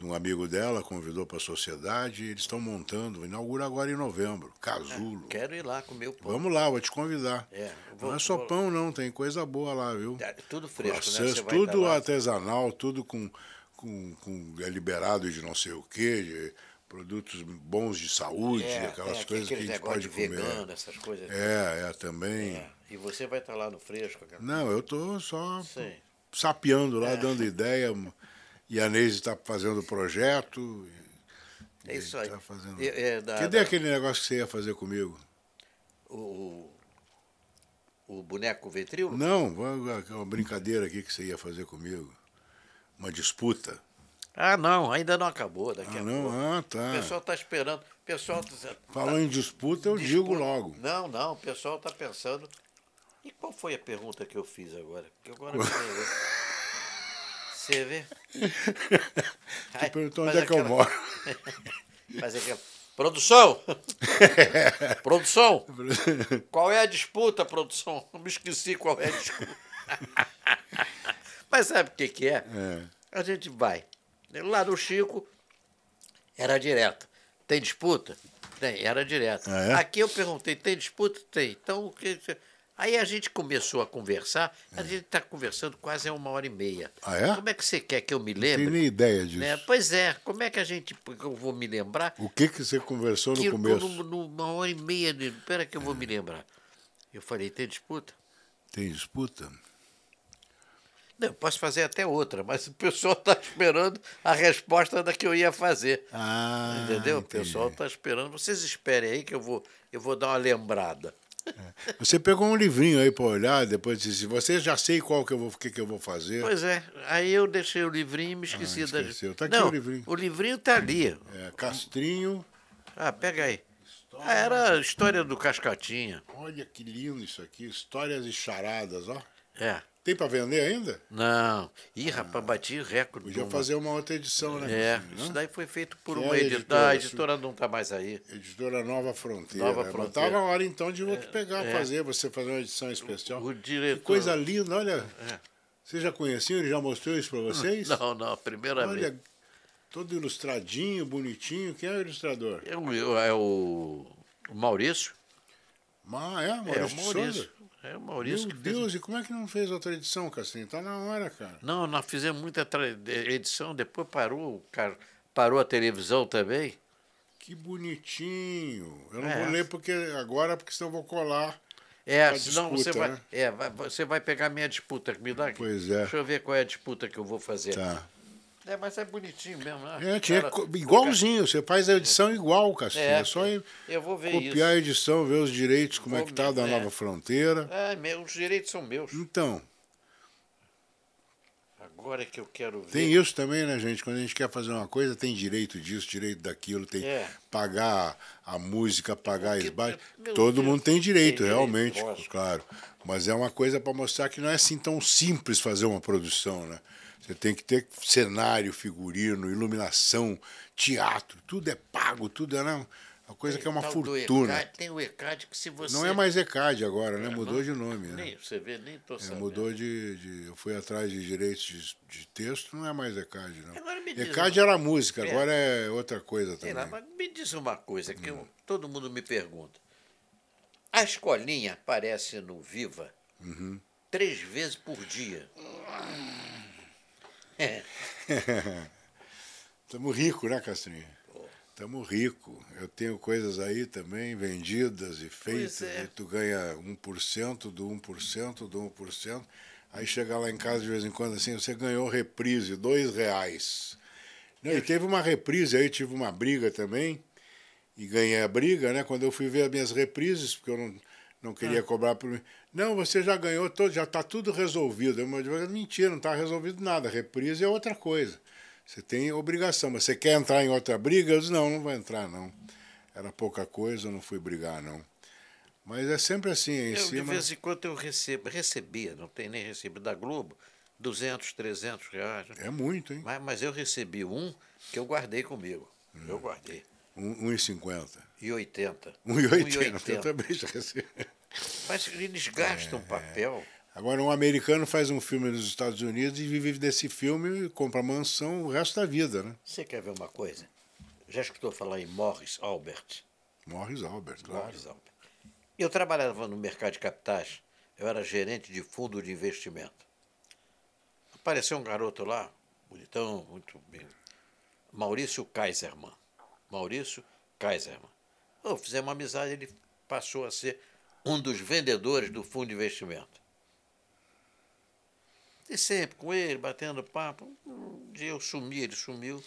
um amigo dela, convidou para a sociedade, eles estão montando, inaugura agora em novembro. Casulo. Quero ir lá comer o pão. Vamos lá, vou te convidar. É, vou- não é só vou- pão, não, tem coisa boa lá, viu? É, Tudo fresco, né? Você vai tudo tá artesanal, tudo com, com, com é liberado de não sei o quê, de produtos bons de saúde, É, aquelas é, coisas que a gente pode de comer. vegano, essas coisas. É, é, também. É, E você vai estar lá no fresco. aquela- Não, eu tô só Sim. sapeando É. lá, dando ideia. E a Neise está fazendo o projeto. É isso aí. Tá fazendo... É, é, da- Cadê da- aquele negócio que você ia fazer comigo? o, o, o boneco ventrilo? Não, uma uma brincadeira aqui que você ia fazer comigo. Uma disputa. Ah, não, ainda não acabou. Daqui Ah, a não? pouco. Ah, O tá. pessoal está esperando. O pessoal tá, Falou em disputa, eu Disputa. digo logo. Não, não, o pessoal está pensando. E qual foi a pergunta que eu fiz agora? Porque agora. Você vê? Ai, perguntou onde é que eu moro. Faz aquela. Produção! produção! Qual é a disputa, produção? Eu me esqueci qual é a disputa. Mas sabe o que, que é? É. A gente vai. Lá no Chico, era direto. Tem disputa? Tem, era direto. Ah, é? Aqui eu perguntei, tem disputa? Tem. Então, o que. Aí a gente começou a conversar, a gente está conversando quase uma hora e meia. Ah, é? Como é que você quer que eu me Não tenho lembre? nem ideia disso. Né? Pois é, como é que a gente. Eu vou me lembrar? O que, que você conversou no que começo? no- numa hora e meia. Espera que eu vou me lembrar. Eu falei, tem disputa? Tem disputa? Não, eu posso fazer até outra, mas o pessoal está esperando a resposta da que eu ia fazer. Ah, Entendeu? O entendi. pessoal está esperando. Vocês esperem aí que eu vou, eu vou dar uma lembrada. Você pegou um livrinho aí para olhar, depois disse, você já sei qual que eu vou, que, que eu vou fazer. Pois é, aí eu deixei o livrinho e me esqueci da. Ah, esqueceu. Tá aqui Não, o livrinho. O livrinho está ali. É, Castrinho. Ah, pega aí. Ah, era a história do Cascatinha. Olha que lindo isso aqui, histórias e charadas, ó. É. Tem para vender ainda? Não. Ih, rapaz, bati recorde. Podia numa- fazer uma outra edição, né? É, Castrinho, isso né? daí foi feito por Que uma é editora. editora, A editora não está mais aí. Editora Nova Fronteira. Nova né? Fronteira. Tá na hora então de outro pegar, é. fazer, você fazer uma edição especial. O Que diretor. coisa linda, olha. É. Você já conheciam? Ele já mostrou isso para vocês? Não, não, primeira vez. Olha, todo ilustradinho, bonitinho. Quem é o ilustrador? É o, é o o Maurício. Ma, é, É, Maurício o de Maurício. É o Maurício Meu que fez. Deus, e como é que não fez outra edição, Castrinho? Tá na hora, cara. Não, nós fizemos muita edição, depois parou, o cara, parou a televisão também. Que bonitinho. Eu não É. vou ler porque agora, porque senão eu vou colar. É, senão disputa, você vai, né? é, vai- você vai pegar minha disputa. Me dá aqui. Pois é. Deixa eu ver qual é a disputa que eu vou fazer. Tá. É, mas é bonitinho mesmo. né? É, tinha Cara, igualzinho, você faz a edição igual, Castrinho. É, É, só Eu vou ver copiar a isso. edição, ver os direitos, como é Vou que tá da é. nova fronteira. É, os direitos são meus. Então, Agora é que eu quero ver. tem isso também, né, gente? Quando a gente quer fazer uma coisa, tem direito disso, direito daquilo, tem É. pagar a música, pagar Porque, as meu Todo Deus, mundo tem direito, tem direito, realmente, lógico. claro. Mas é uma coisa para mostrar que não é assim tão simples fazer uma produção, né? Você tem que ter cenário, figurino, iluminação, teatro, tudo é pago, tudo é. Não. Uma coisa Tem que é uma fortuna. ECAD, tem o ECAD que se você. Não é mais ECAD agora, né? Mudou de nome, né? Nem, você vê, nem tô É, sabendo. mudou de, de- Eu fui atrás de direitos de, de texto, não é mais ECAD, não. Agora me diz ECAD uma- era música, É. agora é outra coisa também. lá, mas me diz uma coisa que Hum. eu- todo mundo me pergunta. A escolinha aparece no Viva Uhum. três vezes por dia. É, Estamos ricos, né, Castrinha? Estamos ricos. Eu tenho coisas aí também vendidas e feitas. é. E tu ganha 1% do 1% do 1%. Aí chega lá em casa de vez em quando assim, você ganhou reprise, dois reais. Não, e teve uma reprise aí, tive uma briga também. E ganhei a briga, né? Quando eu fui ver as minhas reprises, porque eu não, não queria cobrar por mim. Não, você já ganhou, todo, já está tudo resolvido. Eu, advogado, mentira, não está resolvido nada. Reprise é outra coisa. Você tem obrigação, mas você quer entrar em outra briga? Eu disse, não, não vou entrar, não. Era pouca coisa, eu não fui brigar, não. Mas é sempre assim, em eu, de cima. vez em quando eu recebo, recebia, não tem nem recebido da Globo, 200, 300 reais. né? É muito, hein? Mas, mas eu recebi um que eu guardei comigo. Hum. Eu guardei. Um- 1,50. E 80. 1,80. Eu também já recebi. Mas eles É, gastam papel. Agora, um americano faz um filme nos Estados Unidos e vive desse filme e compra mansão o resto da vida, né? Você quer ver uma coisa? Já escutou falar em Morris Albert? Morris Albert, claro. Morris Albert. Eu trabalhava no mercado de capitais, eu era gerente de fundo de investimento. Apareceu um garoto lá, bonitão, muito bem. Maurício Kaiserman. Maurício Kaiserman. Oh, fizemos uma amizade, ele passou a ser um dos vendedores do fundo de investimento. E sempre com ele, batendo papo. Um dia eu sumi, ele sumiu.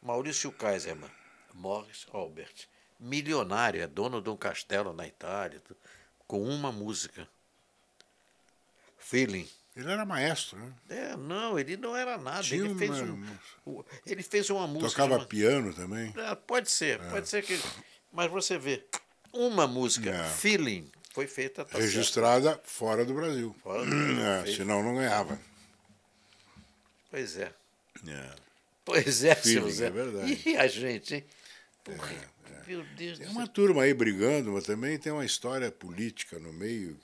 Maurício Kaiserman, Morris Albert. Milionário, é dono de um castelo na Itália, com uma música. Feeling. Ele era maestro, né? É, não, ele não era nada. Tinha ele, fez uma- um, ele fez uma música. Tocava chama- piano também. É, pode ser, pode ser que. Mas você vê, uma música, É. Feeling, foi feita. Tá certo. registrada fora do Brasil. Fora do Brasil, É, senão não ganhava. Pois é. É. Pois é, Feeling, seu Zé. é verdade. E a gente, hein? Porra, meu Deus Tem do uma céu. turma aí brigando, mas também tem uma história política no meio.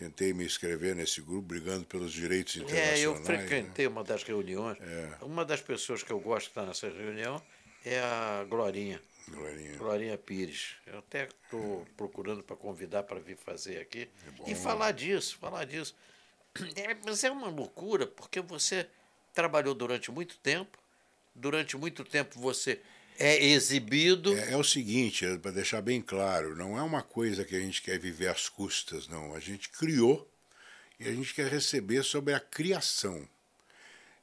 Tentei me inscrever nesse grupo, brigando pelos direitos internacionais. É, eu né? frequentei uma das reuniões. É. Uma das pessoas que eu gosto de estar nessa reunião é a Glorinha. Glorinha. Glorinha Pires. Eu até estou procurando para convidar para vir fazer aqui É e falar disso, falar disso. É, mas é uma loucura, porque você trabalhou durante muito tempo, durante muito tempo você é exibido. É, é o seguinte, é, para deixar bem claro, não é uma coisa que a gente quer viver às custas, não. A gente criou e a gente quer receber sobre a criação.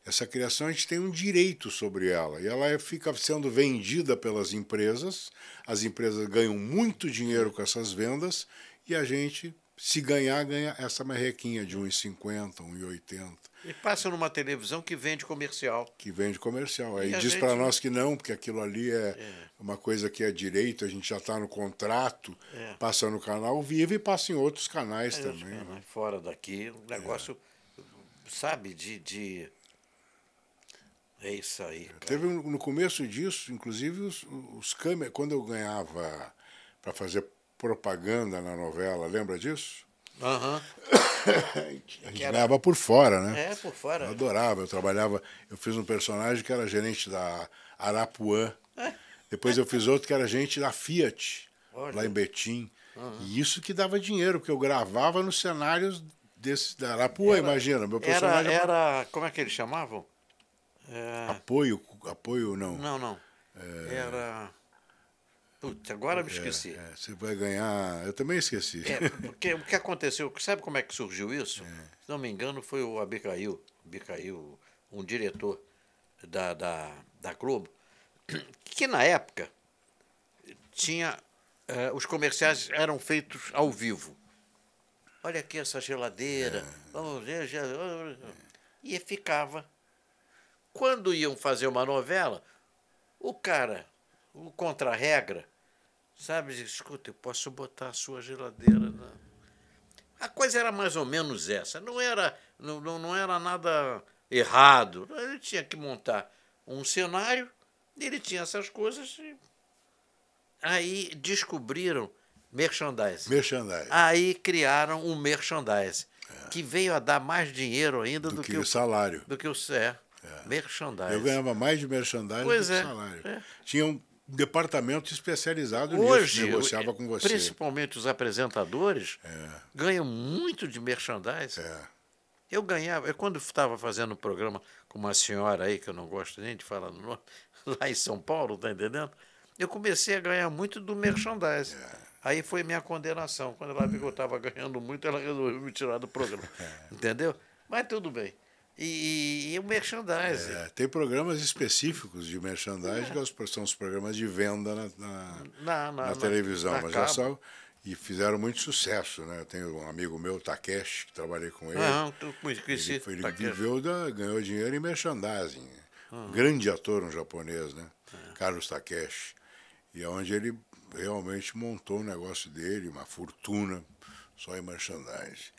Essa criação a gente tem um direito sobre ela e ela é- fica sendo vendida pelas empresas. As empresas ganham muito dinheiro com essas vendas e a gente, se ganhar, ganha essa merrequinha de 1,50, 1,80 E passa numa televisão que vende comercial. que vende comercial. Aí diz gente- para nós que não, porque aquilo ali é, uma coisa que é direito, a gente já está no contrato, É. passa no canal vivo e passa em outros canais Aí, também. né, né? Fora daqui, um negócio, sabe, de, de. É isso aí. Cara. Teve no começo disso, inclusive os, os câmeras, quando eu ganhava para fazer propaganda na novela, lembra disso? Aham. A gente era- ganhava por fora, né? É, por fora. Eu adorava, eu trabalhava, eu fiz um personagem que era gerente da Arapuã. Depois eu fiz outro que era gerente da Fiat, Olha. lá em Betim. E isso que dava dinheiro, porque eu gravava nos cenários desse, da Arapuã, imagina. Meu Era, personagem era. Como é que eles chamavam? É, apoio, apoio não. não, não. Era. Putz, agora me esqueci. É, você vai ganhar. Eu também esqueci. É, porque o que aconteceu, sabe como é que surgiu isso? Se não me engano, foi o Abicail, Abicail um diretor da, da, da Globo, que na época tinha. eh, os comerciais eram feitos ao vivo. Olha aqui essa geladeira. vamos ver, E ficava. Quando iam fazer uma novela, o cara, o contra-regra, sabe, escuta, eu posso botar a sua geladeira. Na... A coisa era mais ou menos essa. Não era, não, não era nada errado. Ele tinha que montar um cenário, ele tinha essas coisas e Aí descobriram merchandising. Merchandising. Aí criaram um merchandising, que veio a dar mais dinheiro ainda do, do que, que o salário. Do que o é, merchandising. Eu ganhava mais de merchandising Pois do que é, salário. é. Tinha um departamento especializado Hoje, nisso, negociava com você. principalmente os apresentadores, ganham muito de merchandising. É. Eu ganhava, eu quando estava fazendo um programa com uma senhora aí, que eu não gosto nem de falar no nome, lá em São Paulo, tá entendendo? Eu comecei a ganhar muito do merchandising. É. Aí foi minha condenação. Quando ela viu que eu estava ganhando muito, ela resolveu me tirar do programa. É. Entendeu? Mas tudo bem. E, e- o merchandising. É, tem programas específicos de merchandising, que os- são os programas de venda na, na- Na, na- na televisão, mas já são, e fizeram muito sucesso, né? Eu tenho um amigo meu, Takeshi, que trabalhei com ele. Não, tu conheci. ele foi- ele viveu da, ganhou dinheiro em merchandising. Ah. Um grande ator, um japonês, né? É. Carlos Takeshi. E é onde ele realmente montou o negócio dele, uma fortuna só em merchandising.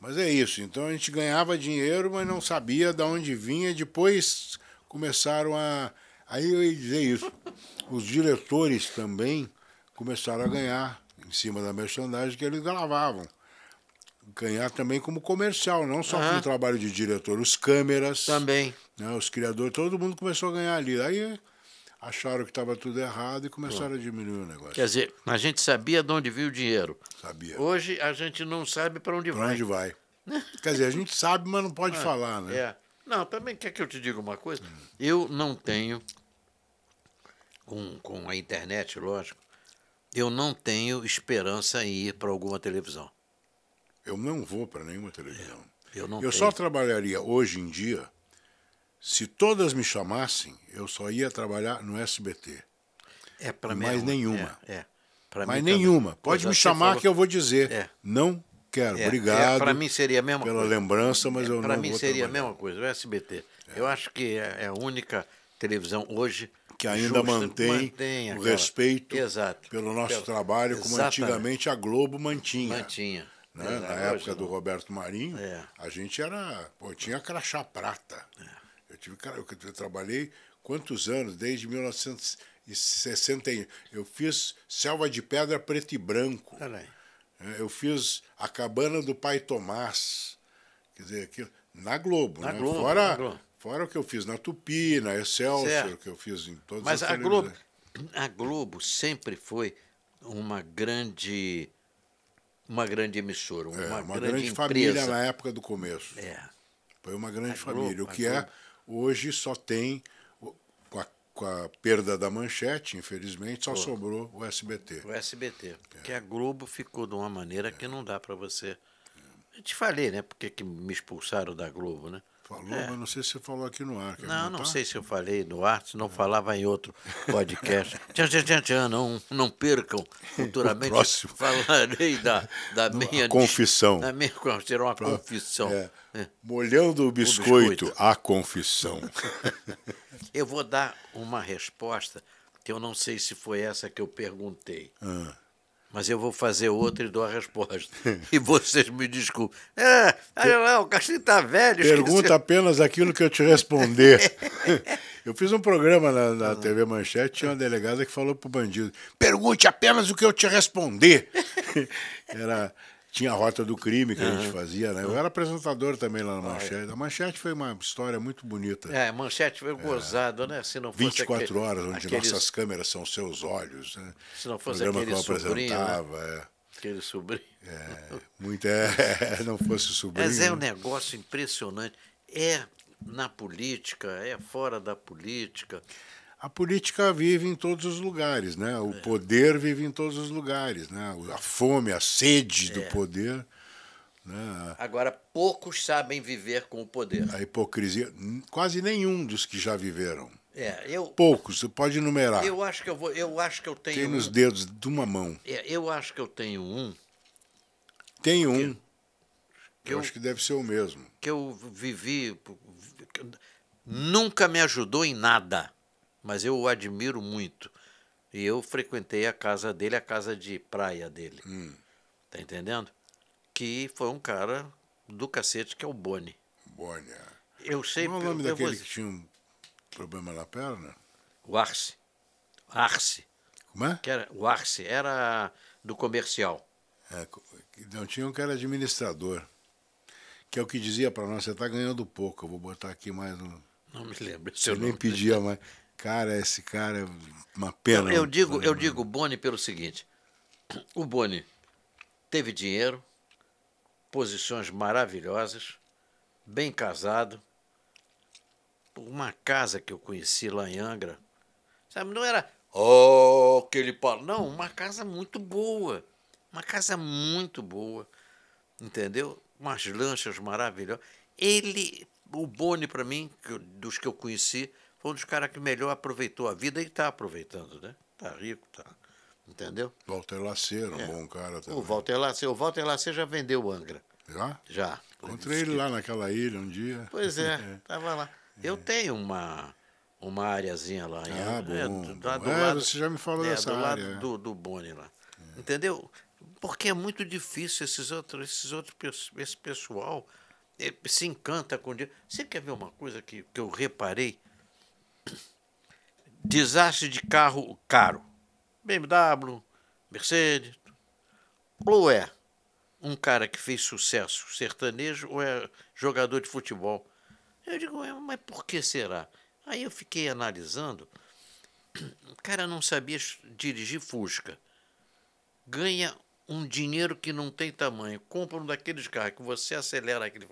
Mas é isso, então a gente ganhava dinheiro, mas não sabia de onde vinha. Depois começaram a. Aí eu ia dizer isso. Os diretores também começaram a ganhar em cima da merchandising que eles gravavam. Ganhar também como comercial, não só Aham. como trabalho de diretor, os câmeras, Também. né, os criadores, todo mundo começou a ganhar ali. Aí acharam que estava tudo errado e começaram a diminuir o negócio. Quer dizer, a gente sabia de onde vinha o dinheiro. Sabia? Hoje a gente não sabe para onde Pra vai. onde vai? Quer dizer, a gente sabe, mas não pode falar, né? É. Não, também quer que eu te diga uma coisa? Eu não tenho, com, com a internet, lógico, eu não tenho esperança em ir para alguma televisão. Eu não vou para nenhuma televisão. Eu não eu tenho. só trabalharia hoje em dia, se todas me chamassem, eu só ia trabalhar no SBT. É para mim. mais é nenhuma. É. é. Pra Mas mim também. nenhuma. Pois Pode é, me chamar falou- que eu vou dizer. É. Não quero. É, Obrigado para mim seria a mesma pela coisa. lembrança, mas eu Para não mim vou seria a trabalhar. mesma coisa, o SBT. Eu acho que é é a única televisão hoje Que ainda justa, mantém, mantém o respeito Exato. pelo nosso Pelo- trabalho, como Exatamente. antigamente a Globo mantinha. Mantinha. né? Na época do. Roberto Marinho, É. a gente era. Pô, tinha crachá prata. Eu tive cara, eu, eu trabalhei quantos anos? Desde 1961. Eu fiz Selva de Pedra Preto e Branco. Peraí. É, Eu fiz A Cabana do Pai Tomás. Quer dizer, aquilo, na Globo. Na né? Globo, fora, na Globo. fora o que eu fiz na Tupi, na Excelsior, Certo. que eu fiz em todas Mas as a Globo, a Globo sempre foi uma grande uma grande emissora, uma, É, uma grande, grande, família na época do começo. É. Foi uma grande A Globo, família. O que Globo. É, hoje só tem, com a, com a perda da manchete, infelizmente, só sobrou o SBT. O SBT. Porque a Globo ficou de uma maneira que não dá para você. Eu te falei, né? Porque que me expulsaram da Globo, né? Falou, É. mas não sei se você falou aqui no ar. quer Não, não sei se eu falei no ar, se não falava em outro podcast. tchan, tchan, tchan, tchan, não, não percam. Futuramente próximo. falarei da, da minha. confissão. Da minha, será uma confissão. É, É. molhando o biscoito, biscoito. a confissão. Eu vou dar uma resposta que eu não sei se foi essa que eu perguntei. Ah. Mas eu vou fazer outra e dou a resposta. e vocês me desculpem. É, olha lá, o Castilho tá velho. Pergunta esqueceu. apenas aquilo que eu te responder. eu fiz um programa na, Ah. na TV Manchete, tinha uma delegada que falou pro bandido: pergunte apenas o que eu te responder. Era, tinha a rota do crime que a gente fazia, né? Eu era apresentador também lá na Manchete. A Manchete foi uma história muito bonita. É, manchete foi gozado, né? Se não fosse 24 aquele- horas, onde aqueles- nossas câmeras são seus olhos. Né? Se não fosse programa que eu aquele né? apresentava. é. Aquele sobrinho. É, muito é, não fosse sobrinho. Mas é um né? negócio impressionante. É na política, é fora da política. A política vive em todos os lugares, né? O É. poder vive em todos os lugares, né? A fome, a sede É. do poder, né? Agora, poucos sabem viver com o poder. A hipocrisia, quase nenhum dos que já viveram. É, eu, Poucos, você pode enumerar. eu acho que eu vou, eu acho que eu tenho Tem nos um, dedos de uma mão. é, eu acho que eu tenho um Tem um, que eu eu, acho que deve ser o mesmo. que eu vivi, nunca me ajudou em nada, mas eu o admiro muito. E eu frequentei a casa dele, a casa de praia dele. Hum. Tá entendendo? Que foi um cara do cacete que é o Boni. Bônia. Eu sei Qual é o nome eu vou- daquele que tinha um problema na perna? o Arce. Arce. Como é? Que era, o Arce, era do comercial. É, não tinha um que era administrador. Que é o que dizia para nós, você está ganhando pouco, eu vou botar aqui mais um. Não me lembro. Eu nem pedia mais. Cara, esse cara é uma pena. Eu, eu digo, eu digo Boni pelo seguinte: o Boni teve dinheiro, posições maravilhosas, bem casado, uma casa que eu conheci lá em Angra, sabe? Não era oh, aquele pau, não, uma casa muito boa, uma casa muito boa, entendeu? Umas lanchas maravilhosas. Ele, o Boni para mim, dos que eu conheci, foi um dos caras que melhor aproveitou a vida e está aproveitando, né? Tá rico, tá. Entendeu? Walter Laceiro, um bom cara também. O Walter Lacê, o Walter Lacê já vendeu o Angra, Já? já. Encontrei ele lá naquela ilha um dia. Pois é, tava lá. Eu tenho uma uma areazinha lá. Ah, é, bom, do, lá do É, lado, você já me falou é, dessa do lado área, é. do, do Boni lá. Entendeu? Porque é muito difícil esses outros, esses outros esse pessoal eh, se encanta com dinheiro. Você quer ver uma coisa que, que eu reparei? Desastre de carro caro. BMW, Mercedes. Ou é um cara que fez sucesso sertanejo ou é jogador de futebol? Eu digo, "Ué, mas por que será? Aí eu fiquei analisando. O cara não sabia dirigir Fusca. Ganha um dinheiro que não tem tamanho. Compra um daqueles carros que você acelera aquele.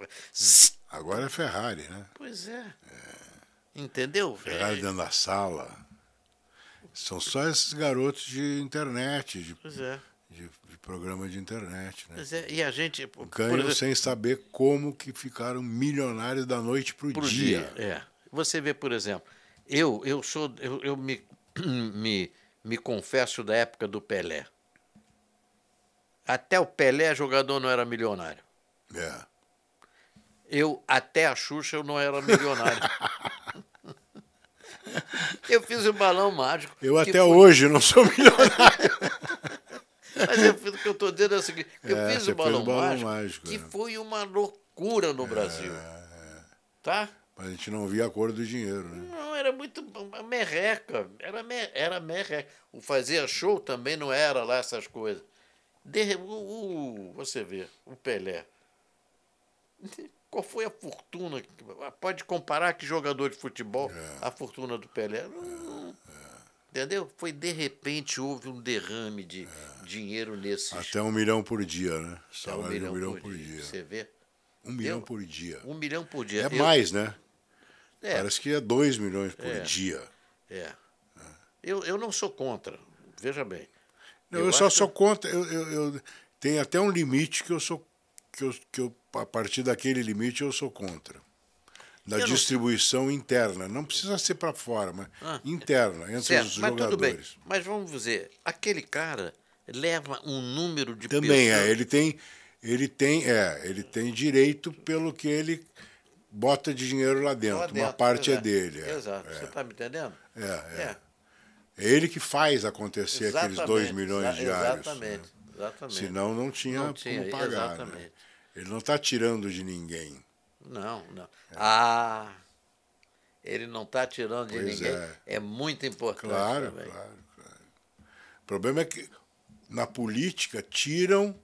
Agora é Ferrari, né? Pois é. Entendeu? É, dentro da sala. São só esses garotos de internet, de, Pois é. de, de programa de internet, né? Pois é. E a gente. Ganham exemplo, sem saber como que ficaram milionários da noite pro, pro dia. dia. É. Você vê, por exemplo, eu, eu sou. Eu, eu me, me, me confesso da época do Pelé. Até o Pelé, jogador, não era milionário. É. Eu, até a Xuxa, eu não era milionário. eu fiz o balão mágico. Eu até foi- hoje não sou milionário. Mas eu fiz, o que eu estou dizendo é o seguinte: eu É, fiz o balão, balão mágico, mágico, que é. foi uma loucura no Brasil. Tá? Mas a gente não via a cor do dinheiro, né? Não, era muito merreca. Era, me- era merreca. O fazer show também não era lá essas coisas. De, o, o- você vê, o Pelé. Qual foi a fortuna? que- Pode comparar que jogador de futebol, É. a fortuna do Pelé. Não- Entendeu? Foi de repente houve um derrame de dinheiro nesses. Até um milhão por dia, né? Salário de um milhão por dia. Você vê? Um milhão Eu- por dia. Um milhão por dia. É Eu- mais, né? é, Parece que é dois milhões por É. dia. É. Eu, eu não sou contra, veja bem. Não, eu, só acho- sou contra. Eu, eu, eu- tem até um limite que eu sou. Que eu, que eu, a partir daquele limite eu sou contra. Da Eu não- distribuição interna. Não precisa ser para fora, mas Ah, interna, entre Certo, os mas tudo bem. jogadores. Mas vamos dizer, aquele cara leva um número de Também pessoas. é. Ele tem, ele tem, é, ele tem direito pelo que ele bota de dinheiro lá dentro. lá Uma dentro, parte é dele. É, Exato. É, Você está me entendendo? é, é. É. É ele que faz acontecer aqueles 2 Exatamente, milhões diários. Exatamente. né? Exatamente. Senão não tinha, Não tinha, como pagar. né? Ele não está tirando de ninguém. Não, não. Ah, ele não está tirando de Pois ninguém. é. É. muito importante Claro, também. claro, claro. O problema é que na política tiram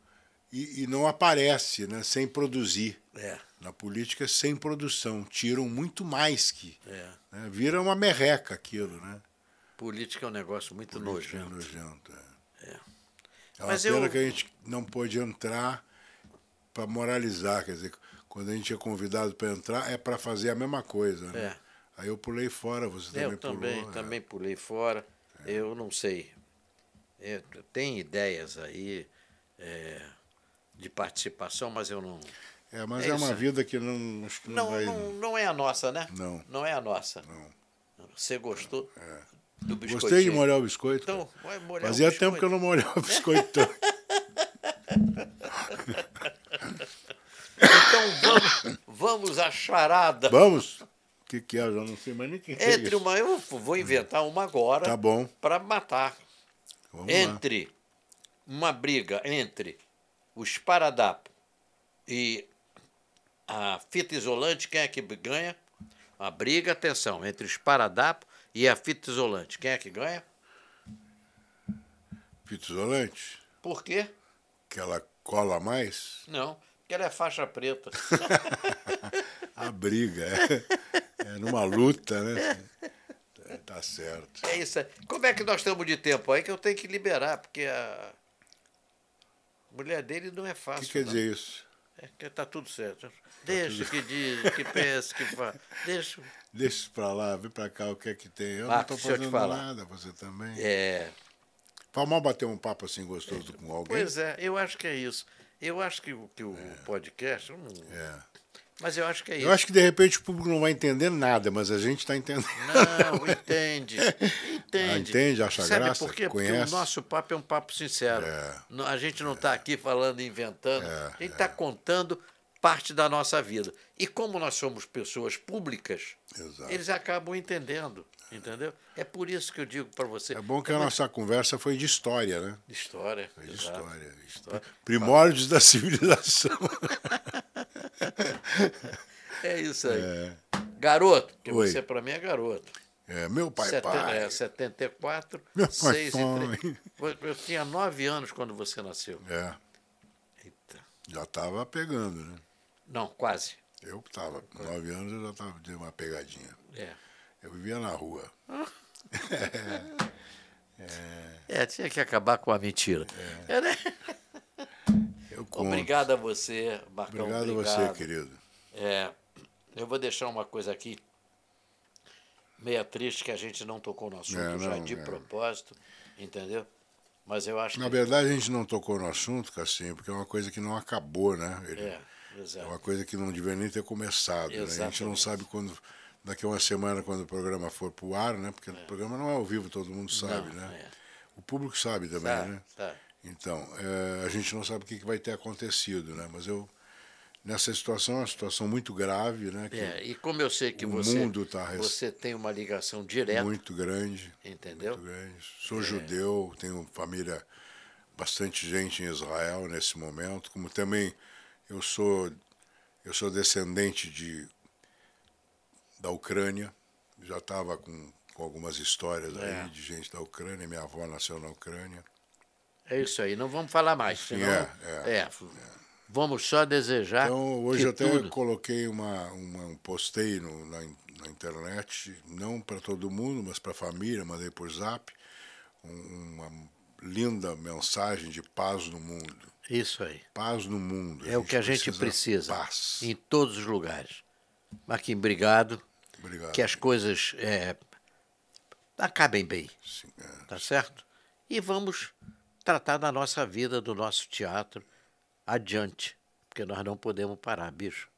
e, e não aparece, né? Sem produzir. É, Na política, sem produção. Tiram muito mais que. é. né? Vira uma merreca aquilo, né? Política é um negócio muito Política é nojento. nojento, é. É. É uma Mas pena eu- que a gente não pôde entrar para moralizar. Quer dizer, quando a gente é convidado para entrar, é para fazer a mesma coisa. Né? É. Aí eu pulei fora, você também Eu também, pulou. é. também pulei fora. Eu não sei. É, tem ideias aí é, de participação, mas eu não. É, mas É é, uma isso. vida que não, não, Não, vai. não, não é a nossa, né? Não. Não é a nossa. Não. Você gostou do biscoitinho? Gostei de molhar o biscoito. Então, molhar Fazia o tempo que eu biscoito. não molhava o biscoito. tanto. Então vamos, à charada. Vamos? O que, que é? Eu já não sei mais nem o que, que é Entre uma. Eu vou inventar uma agora Tá bom. para matar. Vamos lá. entre uma briga entre o esparadrapo e a fita isolante, quem é que ganha? A briga, atenção, entre o esparadrapo e a fita isolante. Quem é que ganha? fita isolante? Por quê? Que ela cola mais? Não, porque ela é faixa preta. A briga, é, é numa luta, né? É, tá certo. É isso aí. Como é que nós estamos de tempo aí que eu tenho que liberar? Porque a mulher dele não é O fácil. que quer não. dizer isso? É que tá tudo certo. Deixa que diz, que pensa, que fala. Deixa. Deixa isso pra lá, vem pra cá, o que é que tem? Eu Marcos, não tô fazendo nada, você também. É. Faz mal bater um papo assim gostoso com alguém. Pois é, eu acho que é isso. Eu acho que, o- que o podcast. eu não- É. Mas eu acho que é isso. Eu acho que de repente o público não vai entender nada, mas a gente está entendendo. Não, entende. Entende. Ah, entende, acha Sabe graça, por quê? Porque conhece. o nosso papo é um papo sincero. É. A gente não está aqui falando e inventando. É, a gente está contando parte da nossa vida. E como nós somos pessoas públicas, Exato. eles acabam entendendo. Entendeu? É por isso que eu digo para você. É bom que a nossa conversa foi de história, né? De história. Foi de exato. história. História. Primórdios da civilização. É isso aí. Garoto, porque Oi. você para mim é garoto. É, meu pai, Seten- pai. É, 74, Meu pai, 6 e pai. 3. Eu tinha 9 anos quando você nasceu. É, Eita. já estava pegando, né? Não, quase. Eu estava, com nove anos eu já estava de uma pegadinha. É. Eu vivia na rua. É, tinha que acabar com a mentira. É, né? Eu conto. Obrigado a você, Marcão. Obrigado a Obrigado. você, querido. É, eu vou deixar uma coisa aqui, meia triste, que a gente não tocou no assunto É, já não, de é. propósito, entendeu? Mas eu acho Na que. verdade, a gente não tocou no assunto, Cassim, porque é uma coisa que não acabou, né? Ele- É, É exato. uma coisa que não deveria nem ter começado. Né? A gente não sabe quando, daqui a uma semana, quando o programa for pro ar, né? Porque o programa não é ao vivo, todo mundo sabe, Não, né? é. O público sabe também, Tá, né? tá. Então, é, a gente não sabe o que, que vai ter acontecido, né? Mas eu, nessa situação, é uma situação muito grave, né? Que É, e como eu sei que o você, mundo tá você tem uma ligação direta, muito grande. entendeu? Muito grande. Sou judeu, tenho família, bastante gente em Israel nesse momento, como também eu sou eu sou descendente de da Ucrânia, já estava com, com algumas histórias É. aí de gente da Ucrânia, minha avó nasceu na Ucrânia. É isso aí, não vamos falar mais, Sim, senão. é, é, Vamos só desejar. Então, hoje até tudo- coloquei uma, uma um postei no, na, na internet, não para todo mundo, mas para a família, mandei por zap, um- uma linda mensagem de paz no mundo. Isso aí. Paz no mundo. É o que a gente precisa. Paz. Em todos os lugares. Marquinhos, obrigado. Obrigado. Que as coisas é, acabem bem, Sim, é. tá certo? E vamos tratar da nossa vida, do nosso teatro adiante. Porque nós não podemos parar, bicho.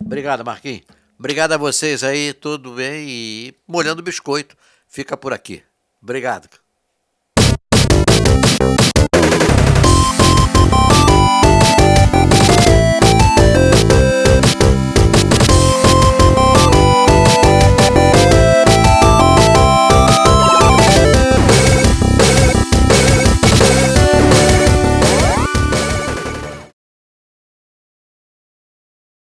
Obrigado, Marquinhos. Obrigado a vocês aí, tudo bem? E molhando biscoito. Fica por aqui. Obrigado.